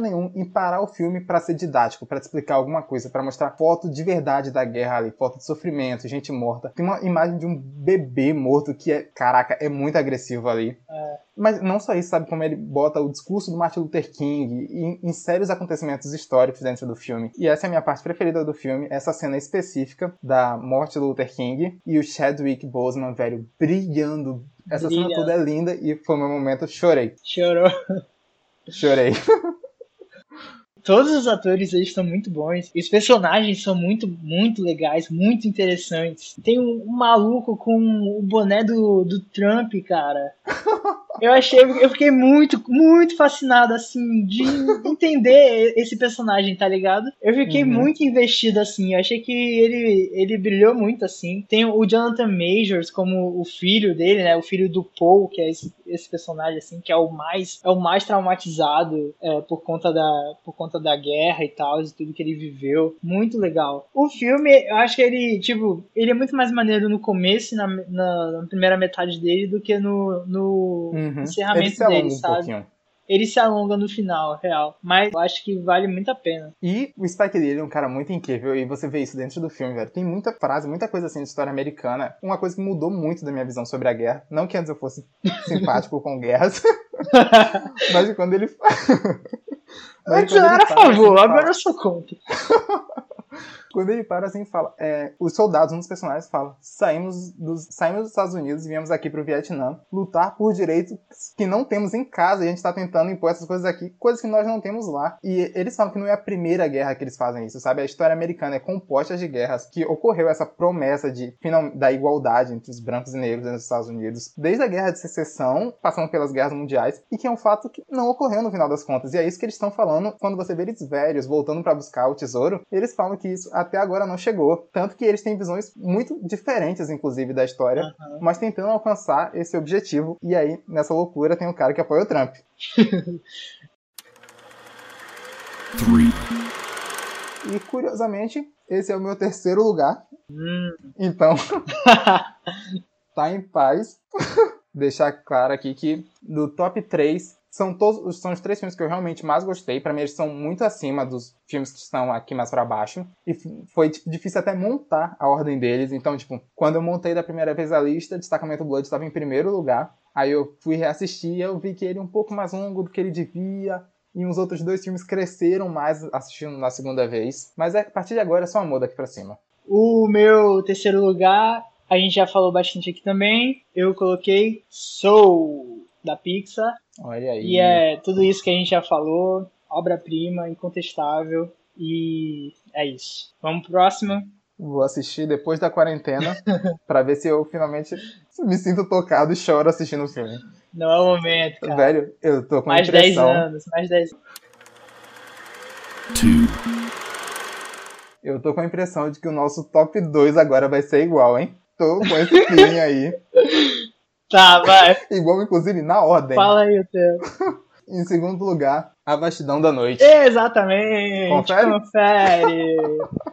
Speaker 2: nenhum em parar o filme pra ser didático, pra te explicar alguma coisa, pra mostrar foto de verdade da guerra ali, foto de sofrimento, gente morta. Tem uma imagem de um bebê morto que é, caraca, é muito agressivo ali. Mas não só isso, sabe como ele bota o discurso do Martin Luther King e insere os acontecimentos históricos dentro do filme. E essa é a minha parte preferida do filme, essa cena específica da morte do Luther King e o Chadwick Boseman, velho, brilhando. Essa cena
Speaker 1: Brilhando.
Speaker 2: toda é linda e foi o meu momento, chorei.
Speaker 1: Chorou.
Speaker 2: Chorei. *laughs*
Speaker 1: Todos os atores eles estão muito bons. E os personagens são muito, muito legais, muito interessantes. Tem um, um maluco com o boné do, do Trump, cara. *laughs* Eu achei, eu fiquei muito, muito fascinado, assim, de entender esse personagem, tá ligado? Eu fiquei
Speaker 2: Uhum.
Speaker 1: muito investido, assim. Eu achei que ele, ele brilhou muito, assim. Tem o Jonathan Majors como o filho dele, né? O filho do Paul, que é esse, esse personagem, assim, que é o mais, é o mais traumatizado é, por conta da, por conta da guerra e tal, de tudo que ele viveu. Muito legal. O filme, eu acho que ele, tipo, ele é muito mais maneiro no começo na, na, na primeira metade dele do que no, no
Speaker 2: Uhum.
Speaker 1: Encerramento
Speaker 2: Ele se alonga
Speaker 1: dele, sabe? Ele se alonga no final, real. Mas eu acho que vale muito a pena.
Speaker 2: E o Spike Lee é um cara muito incrível e você vê isso dentro do filme, velho. Tem muita frase, muita coisa assim de história americana. Uma coisa que mudou muito da minha visão sobre a guerra. Não que antes eu fosse *laughs* simpático com guerras, *laughs* mas quando ele Mas
Speaker 1: Antes eu era a favor, agora eu sou contra. *laughs*
Speaker 2: Quando ele para assim fala, é, os soldados, um dos personagens fala, saímos dos, saímos dos Estados Unidos e viemos aqui pro Vietnã lutar por direitos que não temos em casa e a gente tá tentando impor essas coisas aqui, coisas que nós não temos lá. E eles falam que não é a primeira guerra que eles fazem isso, sabe? A história americana é composta de guerras que ocorreu essa promessa de final, da igualdade entre os brancos e negros nos Estados Unidos, desde a guerra de secessão, passando pelas guerras mundiais, e que é um fato que não ocorreu no final das contas. E é isso que eles estão falando quando você vê eles velhos voltando para buscar o tesouro, eles falam que isso até agora não chegou. Tanto que eles têm visões muito diferentes, inclusive, da história, uhum. mas tentando alcançar esse objetivo. E aí, nessa loucura, tem um cara que apoia o Trump. *laughs* e curiosamente, esse é o meu terceiro lugar. Hum. Então, *laughs* tá em paz. *laughs* Deixar claro aqui que do top 3, são todos são os três filmes que eu realmente mais gostei. Para mim, eles são muito acima dos filmes que estão aqui mais para baixo. E foi tipo, difícil até montar a ordem deles. Então, tipo, quando eu montei da primeira vez a lista, Destacamento Blood estava em primeiro lugar. Aí eu fui reassistir e eu vi que ele é um pouco mais longo do que ele devia. E os outros dois filmes cresceram mais assistindo na segunda vez. Mas é, a partir de agora é só amor daqui pra cima.
Speaker 1: O meu terceiro lugar, a gente já falou bastante aqui também. Eu coloquei Soul, da Pixar.
Speaker 2: Olha aí.
Speaker 1: E é tudo isso que a gente já falou. Obra-prima, incontestável. E é isso. Vamos pro próximo.
Speaker 2: Vou assistir depois da quarentena *laughs* para ver se eu finalmente me sinto tocado e choro assistindo o filme.
Speaker 1: Não é o momento, cara.
Speaker 2: Velho, eu tô com
Speaker 1: mais
Speaker 2: impressão.
Speaker 1: Mais 10 anos, mais 10 anos.
Speaker 2: Eu tô com a impressão de que o nosso top 2 agora vai ser igual, hein? Tô com esse feeling aí. *laughs*
Speaker 1: tá, vai. *laughs*
Speaker 2: Igual, inclusive, na ordem.
Speaker 1: Fala aí o teu. *laughs*
Speaker 2: em segundo lugar, A Vastidão da Noite.
Speaker 1: Exatamente.
Speaker 2: Confere?
Speaker 1: Confere.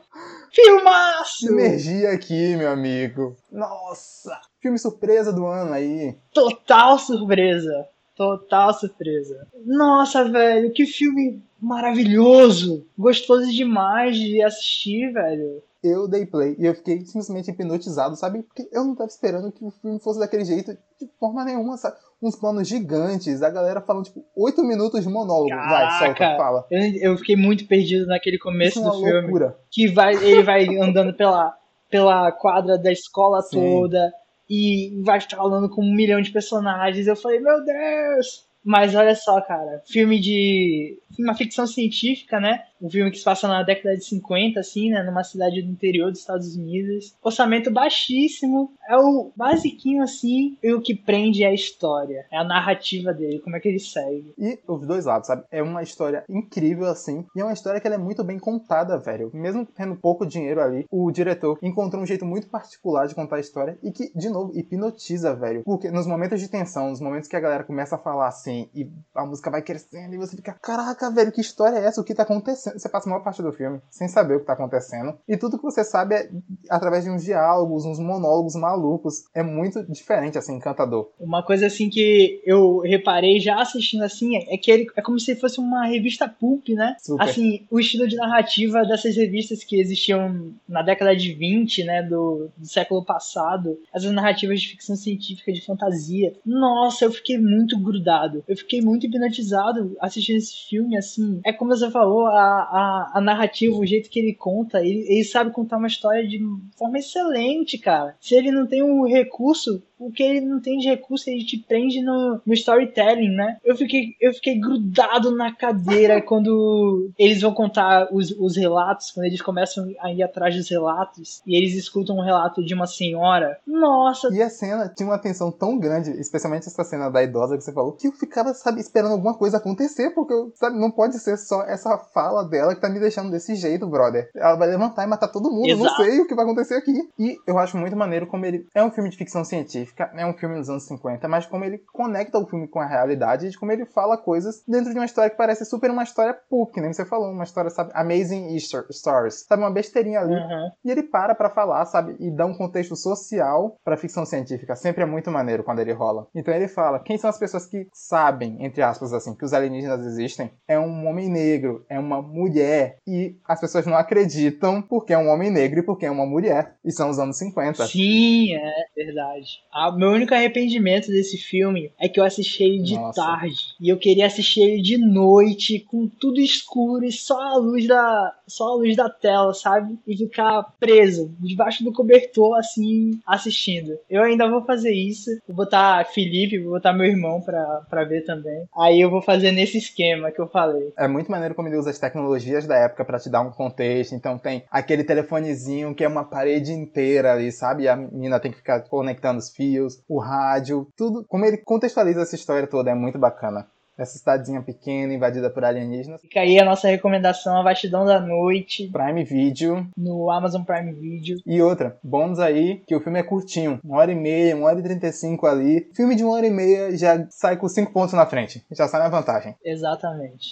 Speaker 1: *laughs* Filmaço!
Speaker 2: Energia aqui, meu amigo. Nossa! Filme surpresa do ano aí.
Speaker 1: Total surpresa. Total surpresa. Nossa, velho, que filme maravilhoso! Gostoso demais de assistir, velho
Speaker 2: eu dei play e eu fiquei simplesmente hipnotizado, sabe? Porque eu não tava esperando que o filme fosse daquele jeito de forma nenhuma, sabe? Uns planos gigantes, a galera falando, tipo, oito minutos de monólogo. Caraca, vai, solta, fala.
Speaker 1: Eu, eu, fiquei muito perdido naquele começo é do filme.
Speaker 2: Loucura.
Speaker 1: Que vai, ele vai andando pela, pela quadra da escola Sim. toda e vai falando com um milhão de personagens. Eu falei, meu Deus! Mas olha só, cara, filme de. uma ficção científica, né? Um filme que se passa na década de 50, assim, né? Numa cidade do interior dos Estados Unidos. Orçamento baixíssimo. É o basiquinho, assim, e o que prende é a história. É a narrativa dele, como é que ele segue.
Speaker 2: E os dois lados, sabe? É uma história incrível, assim. E é uma história que ela é muito bem contada, velho. Mesmo tendo pouco dinheiro ali, o diretor encontrou um jeito muito particular de contar a história e que, de novo, hipnotiza, velho. Porque nos momentos de tensão, nos momentos que a galera começa a falar assim, e a música vai crescendo e você fica, caraca, velho, que história é essa? O que tá acontecendo? Você passa a maior parte do filme sem saber o que tá acontecendo. E tudo que você sabe é através de uns diálogos, uns monólogos malucos. É muito diferente, assim, encantador.
Speaker 1: Uma coisa, assim, que eu reparei já assistindo, assim, é que ele é como se fosse uma revista pulp, né?
Speaker 2: Super.
Speaker 1: Assim, o estilo de narrativa dessas revistas que existiam na década de 20, né, do, do século passado. Essas narrativas de ficção científica, de fantasia. Nossa, eu fiquei muito grudado eu fiquei muito hipnotizado assistindo esse filme, assim. É como você falou, a, a, a narrativa, o jeito que ele conta, ele, ele sabe contar uma história de forma excelente, cara. Se ele não tem um recurso porque ele não tem de recurso, ele te prende no, no storytelling, né? Eu fiquei, eu fiquei grudado na cadeira *laughs* quando eles vão contar os, os relatos, quando eles começam a ir atrás dos relatos, e eles escutam um relato de uma senhora. Nossa!
Speaker 2: E a cena tinha uma tensão tão grande, especialmente essa cena da idosa que você falou, que eu ficava, sabe, esperando alguma coisa acontecer, porque, sabe, não pode ser só essa fala dela que tá me deixando desse jeito, brother. Ela vai levantar e matar todo mundo, Exato. não sei o que vai acontecer aqui. E eu acho muito maneiro como ele é um filme de ficção científica é um filme dos anos 50, mas como ele conecta o filme com a realidade e de como ele fala coisas dentro de uma história que parece super uma história pulp, que nem você falou, uma história, sabe, Amazing Easter Stories, sabe, uma besteirinha ali. Uhum. E ele para pra falar, sabe, e dá um contexto social pra ficção científica. Sempre é muito maneiro quando ele rola. Então ele fala, quem são as pessoas que sabem, entre aspas, assim, que os alienígenas existem? É um homem negro, é uma mulher, e as pessoas não acreditam porque é um homem negro e porque é uma mulher. E são os anos 50.
Speaker 1: Sim, é verdade. Meu único arrependimento desse filme é que eu assisti ele de Nossa. tarde. E eu queria assistir ele de noite, com tudo escuro e só a luz da, só a luz da tela, sabe? E ficar preso, debaixo do cobertor, assim, assistindo. Eu ainda vou fazer isso. Vou botar Felipe, vou botar meu irmão pra, pra ver também. Aí eu vou fazer nesse esquema que eu falei.
Speaker 2: É muito maneiro como ele usa as tecnologias da época para te dar um contexto. Então tem aquele telefonezinho que é uma parede inteira ali, sabe? E a menina tem que ficar conectando os fios, o rádio, tudo. Como ele contextualiza essa história toda é muito bacana essa cidadezinha pequena invadida por alienígenas.
Speaker 1: Fica aí a nossa recomendação, A Vastidão da Noite.
Speaker 2: Prime Video.
Speaker 1: No Amazon Prime Video.
Speaker 2: E outra, bônus aí, que o filme é curtinho. Uma hora e meia, uma hora e trinta e cinco ali. Filme de uma hora e meia já sai com cinco pontos na frente. Já sai na vantagem.
Speaker 1: Exatamente.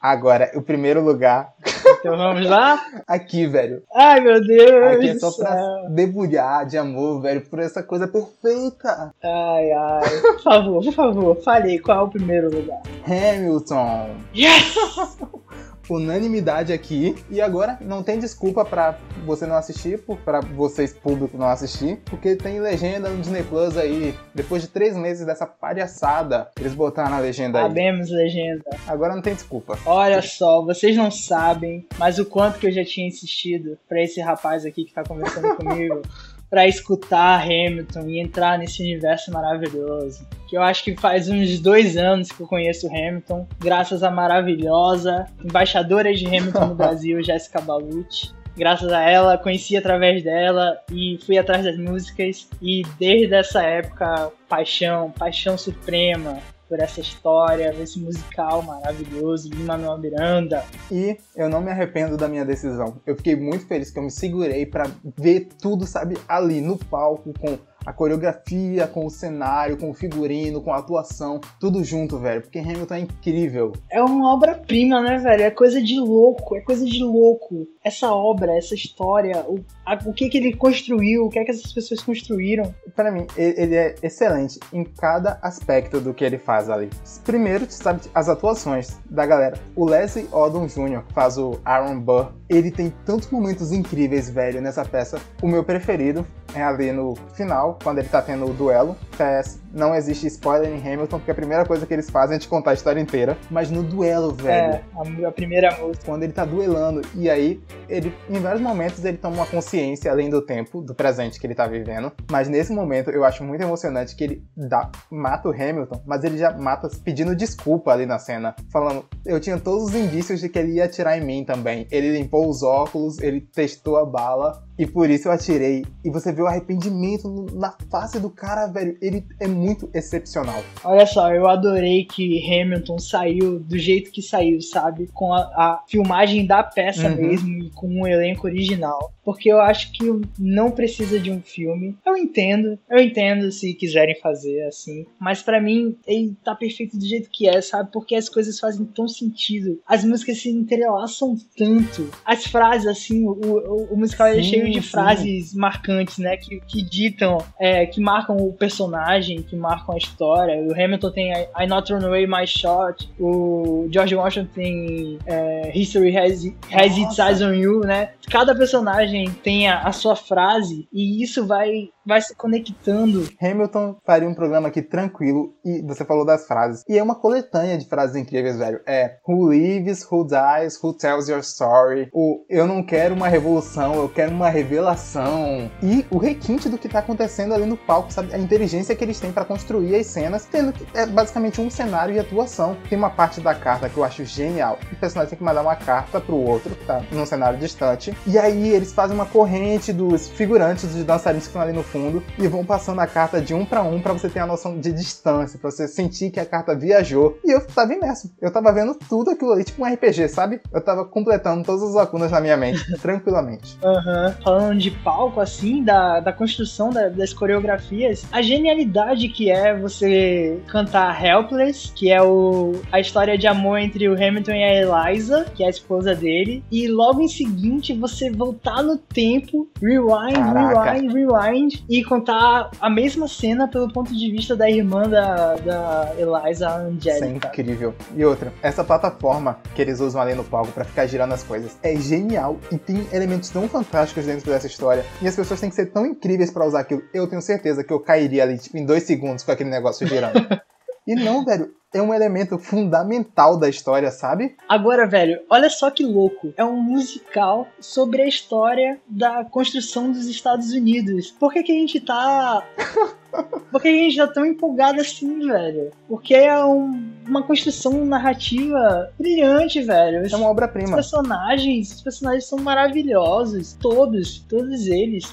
Speaker 2: Agora, o primeiro lugar
Speaker 1: então vamos lá?
Speaker 2: Aqui, velho.
Speaker 1: Ai, meu Deus.
Speaker 2: Aqui é só pra debulhar de amor, velho, por essa coisa perfeita.
Speaker 1: Ai, ai. Por favor, por favor, fale qual é o primeiro lugar.
Speaker 2: Hamilton.
Speaker 1: Yes! *laughs*
Speaker 2: unanimidade aqui. E agora não tem desculpa para você não assistir, para vocês público não assistir, porque tem legenda no Disney Plus aí. Depois de três meses dessa palhaçada, eles botaram a legenda aí.
Speaker 1: Sabemos legenda.
Speaker 2: Agora não tem desculpa.
Speaker 1: Olha só, vocês não sabem, mas o quanto que eu já tinha insistido para esse rapaz aqui que tá conversando *laughs* comigo para escutar Hamilton e entrar nesse universo maravilhoso. Que eu acho que faz uns dois anos que eu conheço Hamilton, graças à maravilhosa embaixadora de Hamilton no *laughs* Brasil, Jessica Balucci. Graças a ela, conheci através dela e fui atrás das músicas. E desde essa época, paixão, paixão suprema por essa história, esse musical maravilhoso de Manuel Miranda.
Speaker 2: E eu não me arrependo da minha decisão. Eu fiquei muito feliz que eu me segurei para ver tudo, sabe, ali no palco com a coreografia, com o cenário, com o figurino, com a atuação, tudo junto, velho. Porque Hamilton é incrível.
Speaker 1: É uma obra-prima, né, velho? É coisa de louco, é coisa de louco. Essa obra, essa história, o, a, o que que ele construiu, o que é que essas pessoas construíram.
Speaker 2: Para mim, ele, é excelente em cada aspecto do que ele faz ali. Primeiro, sabe, as atuações da galera. O Leslie Odom Jr., faz o Aaron Burr, ele tem tantos momentos incríveis, velho, nessa peça. O meu preferido é ali no final, quando ele tá tendo o duelo. PS, não existe spoiler em Hamilton, porque a primeira coisa que eles fazem é te contar a história inteira. Mas no duelo, velho.
Speaker 1: É, a, primeira música.
Speaker 2: Quando ele tá duelando, e aí, ele, em vários momentos, ele toma uma consciência além do tempo, do presente que ele tá vivendo. Mas nesse momento, eu acho muito emocionante que ele dá, mata o Hamilton, mas ele já mata pedindo desculpa ali na cena. Falando, eu tinha todos os indícios de que ele ia atirar em mim também. Ele limpou os óculos, ele testou a bala, e por isso eu atirei. E você vê o arrependimento na face do cara, velho. Ele é muito excepcional.
Speaker 1: Olha só, eu adorei que Hamilton saiu do jeito que saiu, sabe? Com a, a filmagem da peça uhum. mesmo com o um elenco original. Porque eu acho que não precisa de um filme. Eu entendo, eu entendo se quiserem fazer assim. Mas para mim, ele tá perfeito do jeito que é, sabe? Porque as coisas fazem tão sentido. As músicas se entrelaçam tanto. As frases, assim, o, o, o musical é cheio de sim. frases marcantes, né? Que, que ditam, é, que marcam o personagem, que marcam a história. O Hamilton tem I, Not Thrown Away My Shot, o George Washington tem é, History Has, has Its Eyes on You, né? Cada personagem tem a, a sua frase e isso vai vai se conectando.
Speaker 2: Hamilton faria um programa aqui tranquilo e você falou das frases. E é uma coletânea de frases incríveis, velho. É Who lives, who dies, who tells your story. O Eu não quero uma revolução, eu quero uma revelação. E o requinte do que tá acontecendo ali no palco, sabe? A inteligência que eles têm para construir as cenas, tendo que é basicamente um cenário de atuação. Tem uma parte da carta que eu acho genial. O personagem tem que mandar uma carta pro outro, tá num cenário distante. E aí eles fazem uma corrente dos figurantes, dos dançarinos que estão ali no fundo fundo e vão passando a carta de um para um para você ter a noção de distância, para você sentir que a carta viajou. E eu tava imerso. Eu tava vendo tudo aquilo ali, tipo um RPG, sabe? Eu tava completando todas as lacunas na minha mente, *laughs* tranquilamente.
Speaker 1: Aham. Uhum. Falando de palco, assim, da, da construção da, das coreografias, a genialidade que é você cantar Helpless, que é o, a história de amor entre o Hamilton e a Eliza, que é a esposa dele, e logo em seguinte você voltar no tempo, rewind, Caraca. rewind, rewind, e contar a mesma cena pelo ponto de vista da irmã da, da Eliza Angelica.
Speaker 2: Isso é incrível. E outra, essa plataforma que eles usam ali no palco para ficar girando as coisas é genial e tem elementos tão fantásticos dentro dessa história. E as pessoas têm que ser tão incríveis para usar aquilo. Eu tenho certeza que eu cairia ali tipo, em dois segundos com aquele negócio girando. *laughs* e não, velho, é um elemento fundamental da história, sabe?
Speaker 1: Agora, velho, olha só que louco. É um musical sobre a história da construção dos Estados Unidos. Por que, que a gente tá. *laughs* Por que a gente tá tão empolgado assim, velho? Porque é um, uma construção narrativa brilhante, velho.
Speaker 2: É uma obra-prima. Os
Speaker 1: personagens, os personagens são maravilhosos. Todos, todos eles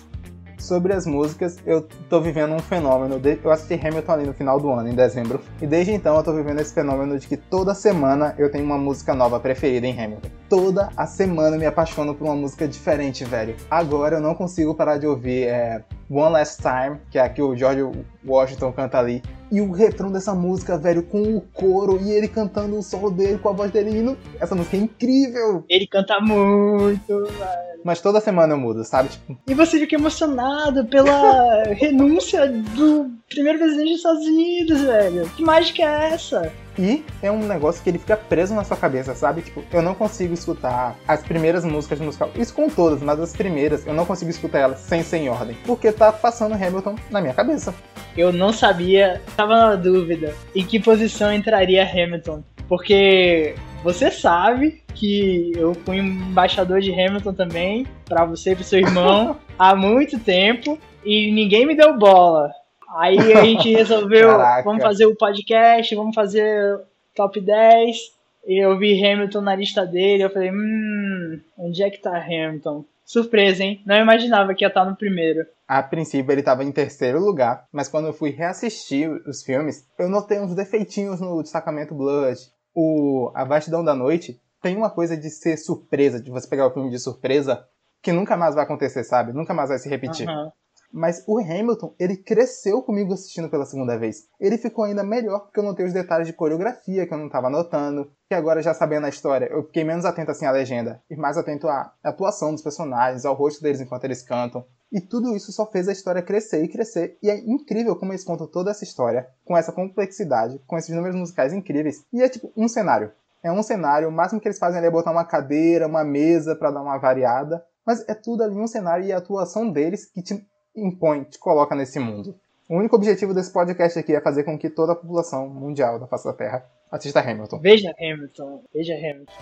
Speaker 2: sobre as músicas, eu tô vivendo um fenômeno. Eu assisti Hamilton ali no final do ano, em dezembro, e desde então eu tô vivendo esse fenômeno de que toda semana eu tenho uma música nova preferida em Hamilton. Toda a semana eu me apaixono por uma música diferente, velho. Agora eu não consigo parar de ouvir é, One Last Time, que é a que o George Washington canta ali. E o refrão dessa música, velho, com o coro e ele cantando o solo dele com a voz dele indo. Essa música é incrível!
Speaker 1: Ele canta muito, velho.
Speaker 2: Mas toda semana eu mudo, sabe?
Speaker 1: Tipo... E você fica emocionado pela *laughs* renúncia do primeiro presidente dos Estados Unidos, velho. Que mágica é essa?
Speaker 2: E é um negócio que ele fica preso na sua cabeça, sabe? Tipo, eu não consigo escutar as primeiras músicas de musical. Isso com todas, mas as primeiras eu não consigo escutar elas sem ser em ordem. Porque tá passando Hamilton na minha cabeça.
Speaker 1: Eu não sabia, tava na dúvida em que posição entraria Hamilton. Porque você sabe que eu fui embaixador de Hamilton também, para você e pro seu irmão, *laughs* há muito tempo, e ninguém me deu bola. Aí a gente *laughs* resolveu, Caraca. vamos fazer o podcast, vamos fazer top 10. E eu vi Hamilton na lista dele, eu falei, hum, onde é que tá Hamilton? Surpresa, hein? Não imaginava que ia estar no primeiro.
Speaker 2: A princípio ele estava em terceiro lugar, mas quando eu fui reassistir os filmes, eu notei uns defeitinhos no destacamento Blood. O A Vastidão da Noite tem uma coisa de ser surpresa, de você pegar o filme de surpresa, que nunca mais vai acontecer, sabe? Nunca mais vai se repetir. Uhum. Mas o Hamilton, ele cresceu comigo assistindo pela segunda vez. Ele ficou ainda melhor porque eu notei os detalhes de coreografia que eu não estava notando. Que agora, já sabendo a história, eu fiquei menos atento assim à legenda e mais atento à atuação dos personagens, ao rosto deles enquanto eles cantam. E tudo isso só fez a história crescer e crescer. E é incrível como eles contam toda essa história, com essa complexidade, com esses números musicais incríveis. E é tipo um cenário. É um cenário, o máximo que eles fazem ali é botar uma cadeira, uma mesa para dar uma variada. Mas é tudo ali um cenário e a atuação deles que te impõe, te coloca nesse mundo. O único objetivo desse podcast aqui é fazer com que toda a população mundial da face da Terra assista Hamilton.
Speaker 1: Veja Hamilton, veja Hamilton.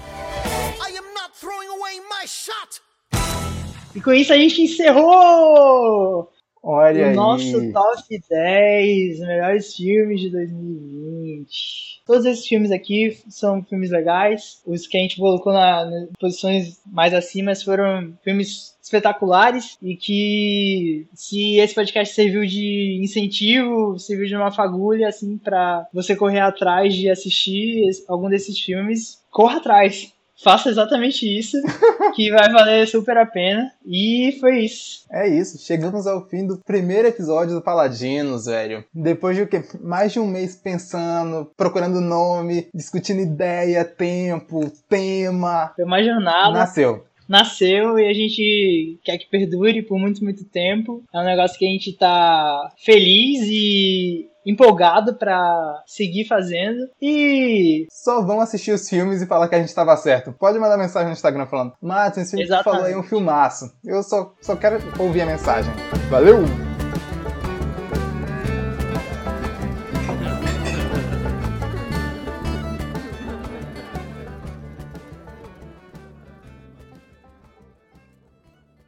Speaker 1: E com isso a gente encerrou
Speaker 2: Olha o
Speaker 1: aí. nosso top 10 melhores filmes de 2020. Todos esses filmes aqui são filmes legais. Os que a gente colocou na, nas posições mais acima foram filmes espetaculares e que se esse podcast serviu de incentivo, serviu de uma fagulha assim para você correr atrás de assistir algum desses filmes, corra atrás. Faça exatamente isso, que vai valer super a pena. E foi isso.
Speaker 2: É isso, chegamos ao fim do primeiro episódio do Paladinos, velho. Depois de o quê? Mais de um mês pensando, procurando nome, discutindo ideia, tempo, tema.
Speaker 1: Foi uma jornada.
Speaker 2: Nasceu
Speaker 1: nasceu e a gente quer que perdure por muito, muito tempo. É um negócio que a gente tá feliz e empolgado para seguir fazendo. E.
Speaker 2: Só vão assistir os filmes e falar que a gente estava certo. Pode mandar mensagem no Instagram falando: Matos, esse filme que falou aí é um filmaço. Eu só, só quero ouvir a mensagem. Valeu!